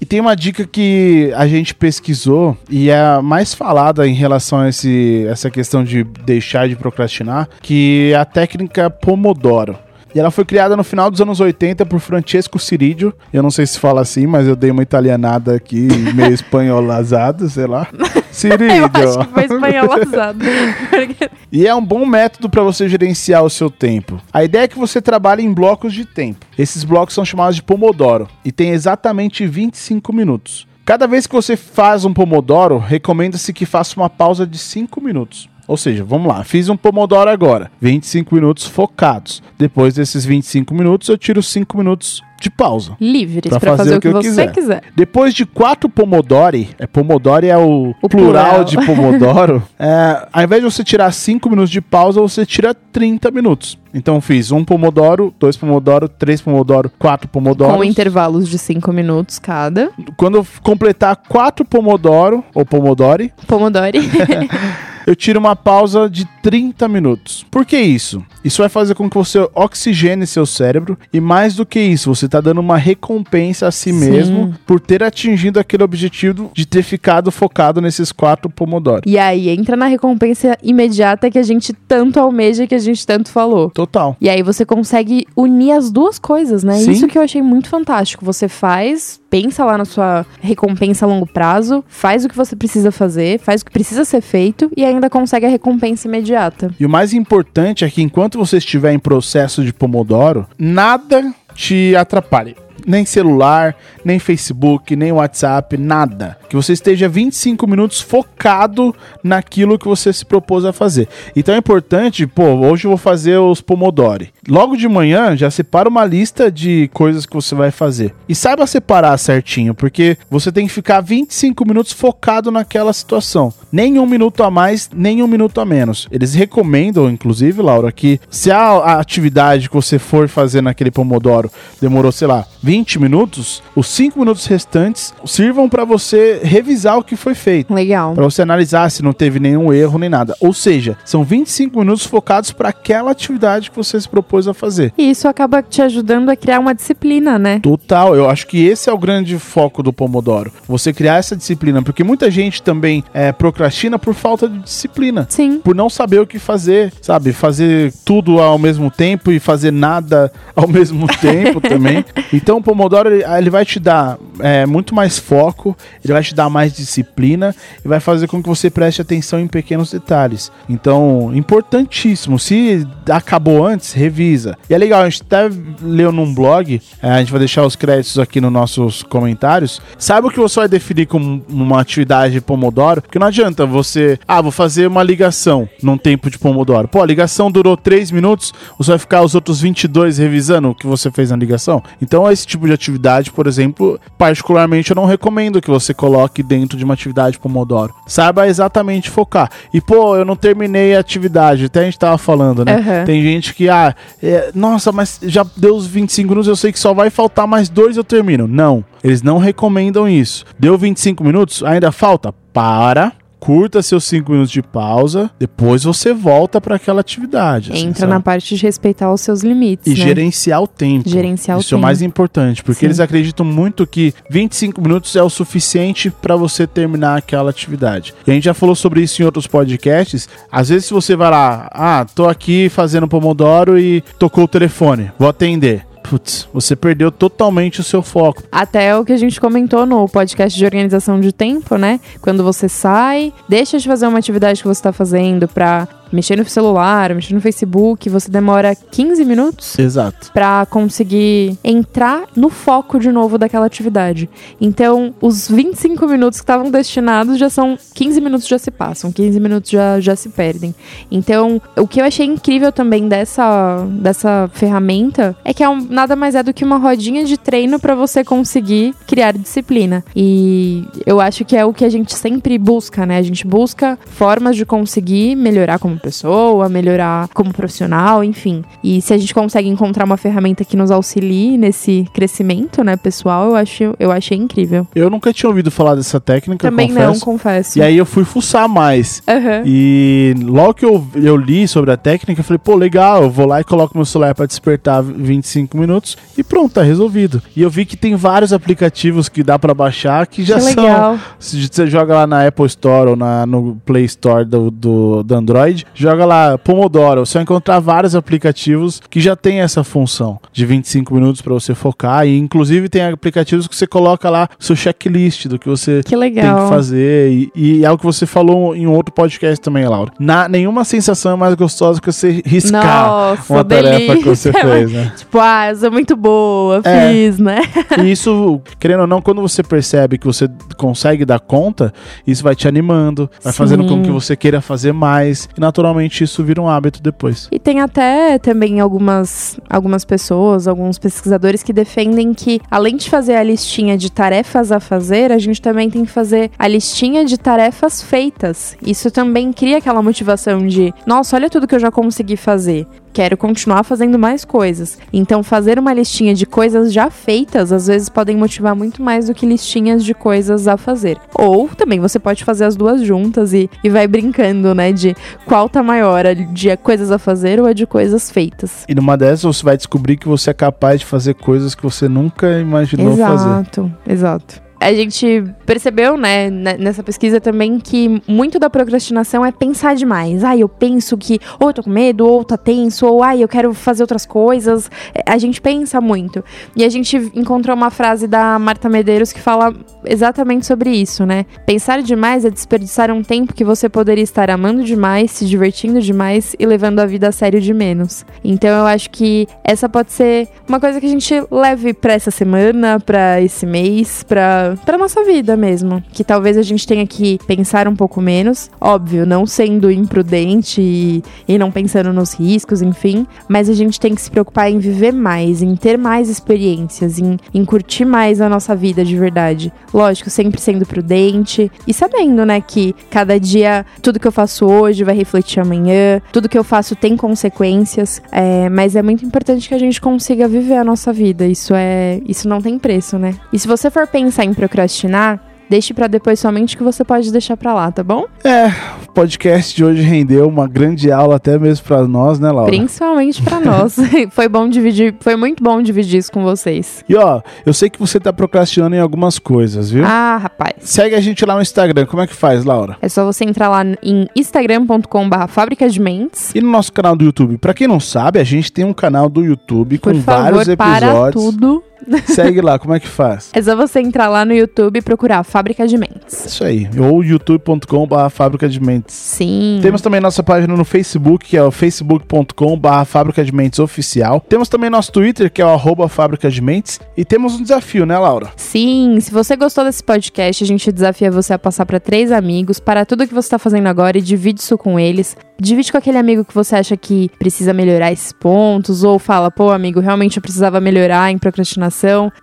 E tem uma dica que a gente pesquisou e é mais falada em relação a esse, essa questão de deixar de procrastinar, que é a técnica Pomodoro. E ela foi criada no final dos anos 80 por Francesco Ciridio. Eu não sei se fala assim, mas eu dei uma italianada aqui, meio espanholazado, sei lá. Ciridio. Eu acho que foi espanholizado. E é um bom método para você gerenciar o seu tempo. A ideia é que você trabalhe em blocos de tempo. Esses blocos são chamados de Pomodoro e tem exatamente 25 minutos. Cada vez que você faz um Pomodoro, recomenda-se que faça uma pausa de 5 minutos. Ou seja, vamos lá, fiz um Pomodoro agora, 25 minutos focados. Depois desses 25 minutos, eu tiro 5 minutos de pausa. Livres Pra pra, fazer fazer, o que que, você quiser. quiser. Depois de quatro Pomodori, é Pomodori é o, O plural, plural. de Pomodoro, é, ao invés de você tirar 5 minutos de pausa, você tira 30 minutos. Então fiz um Pomodoro, dois Pomodoro, três Pomodoro, quatro Pomodoro. Com intervalos de 5 minutos cada. Quando eu completar quatro Pomodoro, ou Pomodori, Pomodori. eu tiro uma pausa de 30 minutos. Por que isso? Isso vai fazer com que você oxigene seu cérebro e mais do que isso, você está dando uma recompensa a si Sim. mesmo por ter atingido aquele objetivo de ter ficado focado nesses quatro Pomodoro. E aí entra na recompensa imediata que a gente tanto almeja, que a gente tanto falou. Total. E aí você consegue unir as duas coisas, né? Sim. Isso que eu achei muito fantástico. Você faz, pensa lá na sua recompensa a longo prazo, faz o que você precisa fazer, faz o que precisa ser feito e ainda consegue a recompensa imediata. E o mais importante é que enquanto você estiver em processo de Pomodoro, nada te atrapalhe. Nem celular, nem Facebook, nem WhatsApp, nada. Que você esteja 25 minutos focado naquilo que você se propôs a fazer. Então é importante, pô, hoje eu vou fazer os Pomodori. Logo de manhã, já separa uma lista de coisas que você vai fazer. E saiba separar certinho, porque você tem que ficar 25 minutos focado naquela situação. Nem um minuto a mais, nem um minuto a menos. Eles recomendam, inclusive, Laura, que se a, atividade que você for fazer naquele Pomodoro demorou, sei lá, 20 minutos, os 5 minutos restantes sirvam para você revisar o que foi feito. Legal. Pra você analisar se não teve nenhum erro nem nada. Ou seja, são 25 minutos focados para aquela atividade que você se propôs a fazer. E isso acaba te ajudando a criar uma disciplina, né? Total, eu acho que esse é o grande foco do Pomodoro. Você criar essa disciplina, porque muita gente também é, procrastina por falta de disciplina. Sim. Por não saber o que fazer, sabe? Fazer tudo ao mesmo tempo e fazer nada ao mesmo tempo também. Então Então o Pomodoro ele, ele vai te dar é, muito mais foco, ele vai te dar mais disciplina e vai fazer com que você preste atenção em pequenos detalhes. Então, importantíssimo. Se acabou antes, revisa. E é legal, a gente até leu num blog, é, a gente vai deixar os créditos aqui nos nossos comentários. Saiba o que você vai definir como uma atividade de Pomodoro, porque não adianta você, ah, vou fazer uma ligação num tempo de Pomodoro. Pô, a ligação durou 3 minutos, você vai ficar os outros 22 revisando o que você fez na ligação. Então, esse tipo de atividade, por exemplo, particularmente eu não recomendo que você coloque dentro de uma atividade Pomodoro. Saiba exatamente focar. E, pô, eu não terminei a atividade, até a gente tava falando, né? Aham. Tem gente que, ah, é, nossa, mas já deu os 25 minutos, eu sei que só vai faltar mais dois eu termino. Não, eles não recomendam isso. Deu 25 minutos, ainda falta? Para. Curta seus 5 minutos de pausa, depois você volta para aquela atividade. assim, Entra sabe? na parte de respeitar os seus limites, E né? gerenciar o tempo. Gerenciar o Isso é o mais importante, porque Sim. eles acreditam muito que 25 minutos é o suficiente para você terminar aquela atividade. E a gente já falou sobre isso em outros podcasts. Às vezes, você vai lá, ah, tô aqui fazendo Pomodoro e tocou o telefone, vou atender. Putz, você perdeu totalmente o seu foco. Até o que a gente comentou no podcast de organização de tempo, né? Quando você sai, deixa de fazer uma atividade que você tá fazendo pra mexer no celular, mexer no Facebook, você demora 15 minutos Exato. pra conseguir entrar no foco de novo daquela atividade. Então, os 25 minutos que estavam destinados já são 15 minutos já se passam, 15 minutos já, já se perdem. Então, o que eu achei incrível também dessa, dessa ferramenta é que é um- nada mais é do que uma rodinha de treino pra você conseguir criar disciplina. E eu acho que é o que a gente sempre busca, né? A gente busca formas de conseguir melhorar como pessoa, melhorar como profissional, enfim. E se a gente consegue encontrar uma ferramenta que nos auxilie nesse crescimento, né, pessoal, eu acho, eu achei incrível. Eu nunca tinha ouvido falar dessa técnica, Também eu não, confesso. confesso. E aí eu fui fuçar mais. Aham. E logo que eu, eu li sobre a técnica, eu falei, pô, legal, eu vou lá e coloco meu celular pra despertar 25 minutos e pronto, tá resolvido. E eu vi que tem vários aplicativos que dá pra baixar que já Que são. Se você joga lá na Apple Store ou na, no Play Store do, do, do Android, joga lá Pomodoro, você vai encontrar vários aplicativos que já tem essa função de 25 minutos pra você focar. E inclusive tem aplicativos que você coloca lá seu checklist do que você Que tem que fazer. E, e é o que você falou em um outro podcast também, Laura. Na, nenhuma sensação é mais gostosa que você riscar Nossa, uma tarefa que você delícia. fez, né? Tipo, ah, eu sou muito boa, É. fiz, né? E isso, querendo ou não, quando você percebe que você consegue dar conta, isso vai te animando, vai Sim. fazendo com que você queira fazer mais. E naturalmente isso vira um hábito depois. E tem até também algumas, algumas pessoas, alguns pesquisadores que defendem que, além de fazer a listinha de tarefas a fazer, a gente também tem que fazer a listinha de tarefas feitas. Isso também cria aquela motivação de, nossa, olha tudo que eu já consegui fazer. Quero continuar fazendo mais coisas. Então, fazer uma listinha de coisas já feitas, às vezes, podem motivar muito mais do que listinhas de coisas a fazer. Ou também você pode fazer as duas juntas e, e vai brincando, né? De qual tá maior, a de coisas a fazer ou a de coisas feitas. E numa dessas você vai descobrir que você é capaz de fazer coisas que você nunca imaginou fazer. Exato, exato. A gente percebeu, né, ne- nessa pesquisa também que muito da procrastinação é pensar demais. Ah, eu penso que ou eu tô com medo, ou tá tenso, ou ai, eu quero fazer outras coisas. É, A gente pensa muito. E a gente encontrou uma frase da Marta Medeiros que fala exatamente sobre isso, né? Pensar demais é desperdiçar um tempo que você poderia estar amando demais, se divertindo demais e levando a vida a sério de menos. Então eu acho que essa pode ser uma coisa que a gente leve pra essa semana, pra esse mês, pra, pra nossa vida mesmo. Que talvez a gente tenha que pensar um pouco menos. Óbvio, não sendo imprudente e, e não pensando nos riscos, enfim. Mas a gente tem que se preocupar em viver mais, em ter mais experiências, em, em curtir mais a nossa vida de verdade. Lógico, sempre sendo prudente e sabendo, né, que cada dia, tudo que eu faço hoje vai refletir amanhã, tudo que eu faço tem consequências, é, mas é muito importante que a gente consiga viver a nossa vida. Isso é, isso não tem preço, né? E se você for pensar em procrastinar, deixe pra depois somente que você pode deixar pra lá, tá bom? É, o podcast de hoje rendeu uma grande aula até mesmo pra nós, né, Laura? Principalmente pra nós. foi bom dividir, foi muito bom dividir isso com vocês. E ó, eu sei que você tá procrastinando em algumas coisas, viu? Ah, rapaz. Segue a gente lá no Instagram. Como é que faz, Laura? É só você entrar lá em instagram.com/barra fábrica de mentes. E no nosso canal do YouTube. Pra quem não sabe, a gente tem um canal do YouTube Por com favor, vários para episódios. tudo Segue lá, como é que faz? É só você entrar lá no YouTube e procurar Fábrica de Mentes. Isso aí. Ou youtube.com.br Fábrica de Mentes. Sim. Temos também nossa página no Facebook, que é o facebook.com.br Fábrica de Mentes Oficial. Temos também nosso Twitter, que é o arroba Fábrica de Mentes. E temos um desafio, né, Laura? Sim, se você gostou desse podcast, a gente desafia você a passar para três amigos, para tudo que você está fazendo agora e divide isso com eles. Divide com aquele amigo que você acha que precisa melhorar esses pontos, ou fala, pô, amigo, realmente eu precisava melhorar em procrastinação.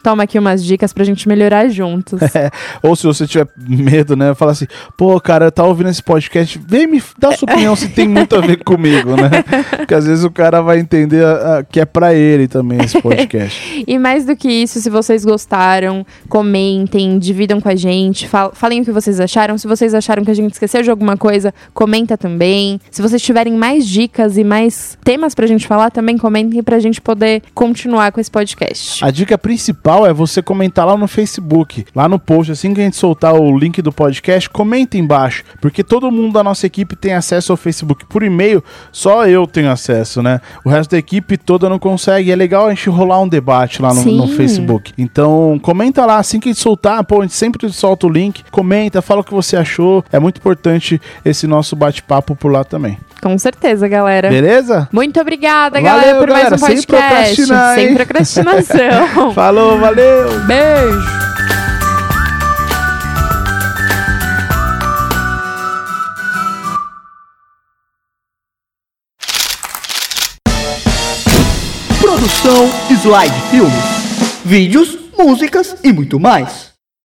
Toma aqui umas dicas pra gente melhorar juntos. Ou se você tiver medo, né? Fala assim, pô, cara, eu tava ouvindo esse podcast, vem me dar sua opinião se tem muito a ver comigo, né? Porque às vezes o cara vai entender a- a- que é pra ele também esse podcast. E mais do que isso, se vocês gostaram, comentem, dividam com a gente, fal- falem o que vocês acharam. Se vocês acharam que a gente esqueceu de alguma coisa, comenta também. Se vocês tiverem mais dicas e mais temas pra gente falar, também comentem pra gente poder continuar com esse podcast. A dica principal é você comentar lá no Facebook, lá no post, assim que a gente soltar o link do podcast, comenta embaixo, porque todo mundo da nossa equipe tem acesso ao Facebook. Por e-mail, só eu tenho acesso, né? O resto da equipe toda não consegue. É legal a gente rolar um debate lá no, no Facebook. Então, comenta lá, assim que a gente soltar, pô, a gente sempre solta o link, comenta, fala o que você achou. É muito importante esse nosso bate-papo por lá também. Com certeza, galera. Beleza? Muito obrigada, Valeu, galera, por galera. mais um Sem podcast. procrastinar, hein? Sem procrastinação. Falou, valeu! Beijo. Produção Slide Filmes. Vídeos, músicas e muito mais.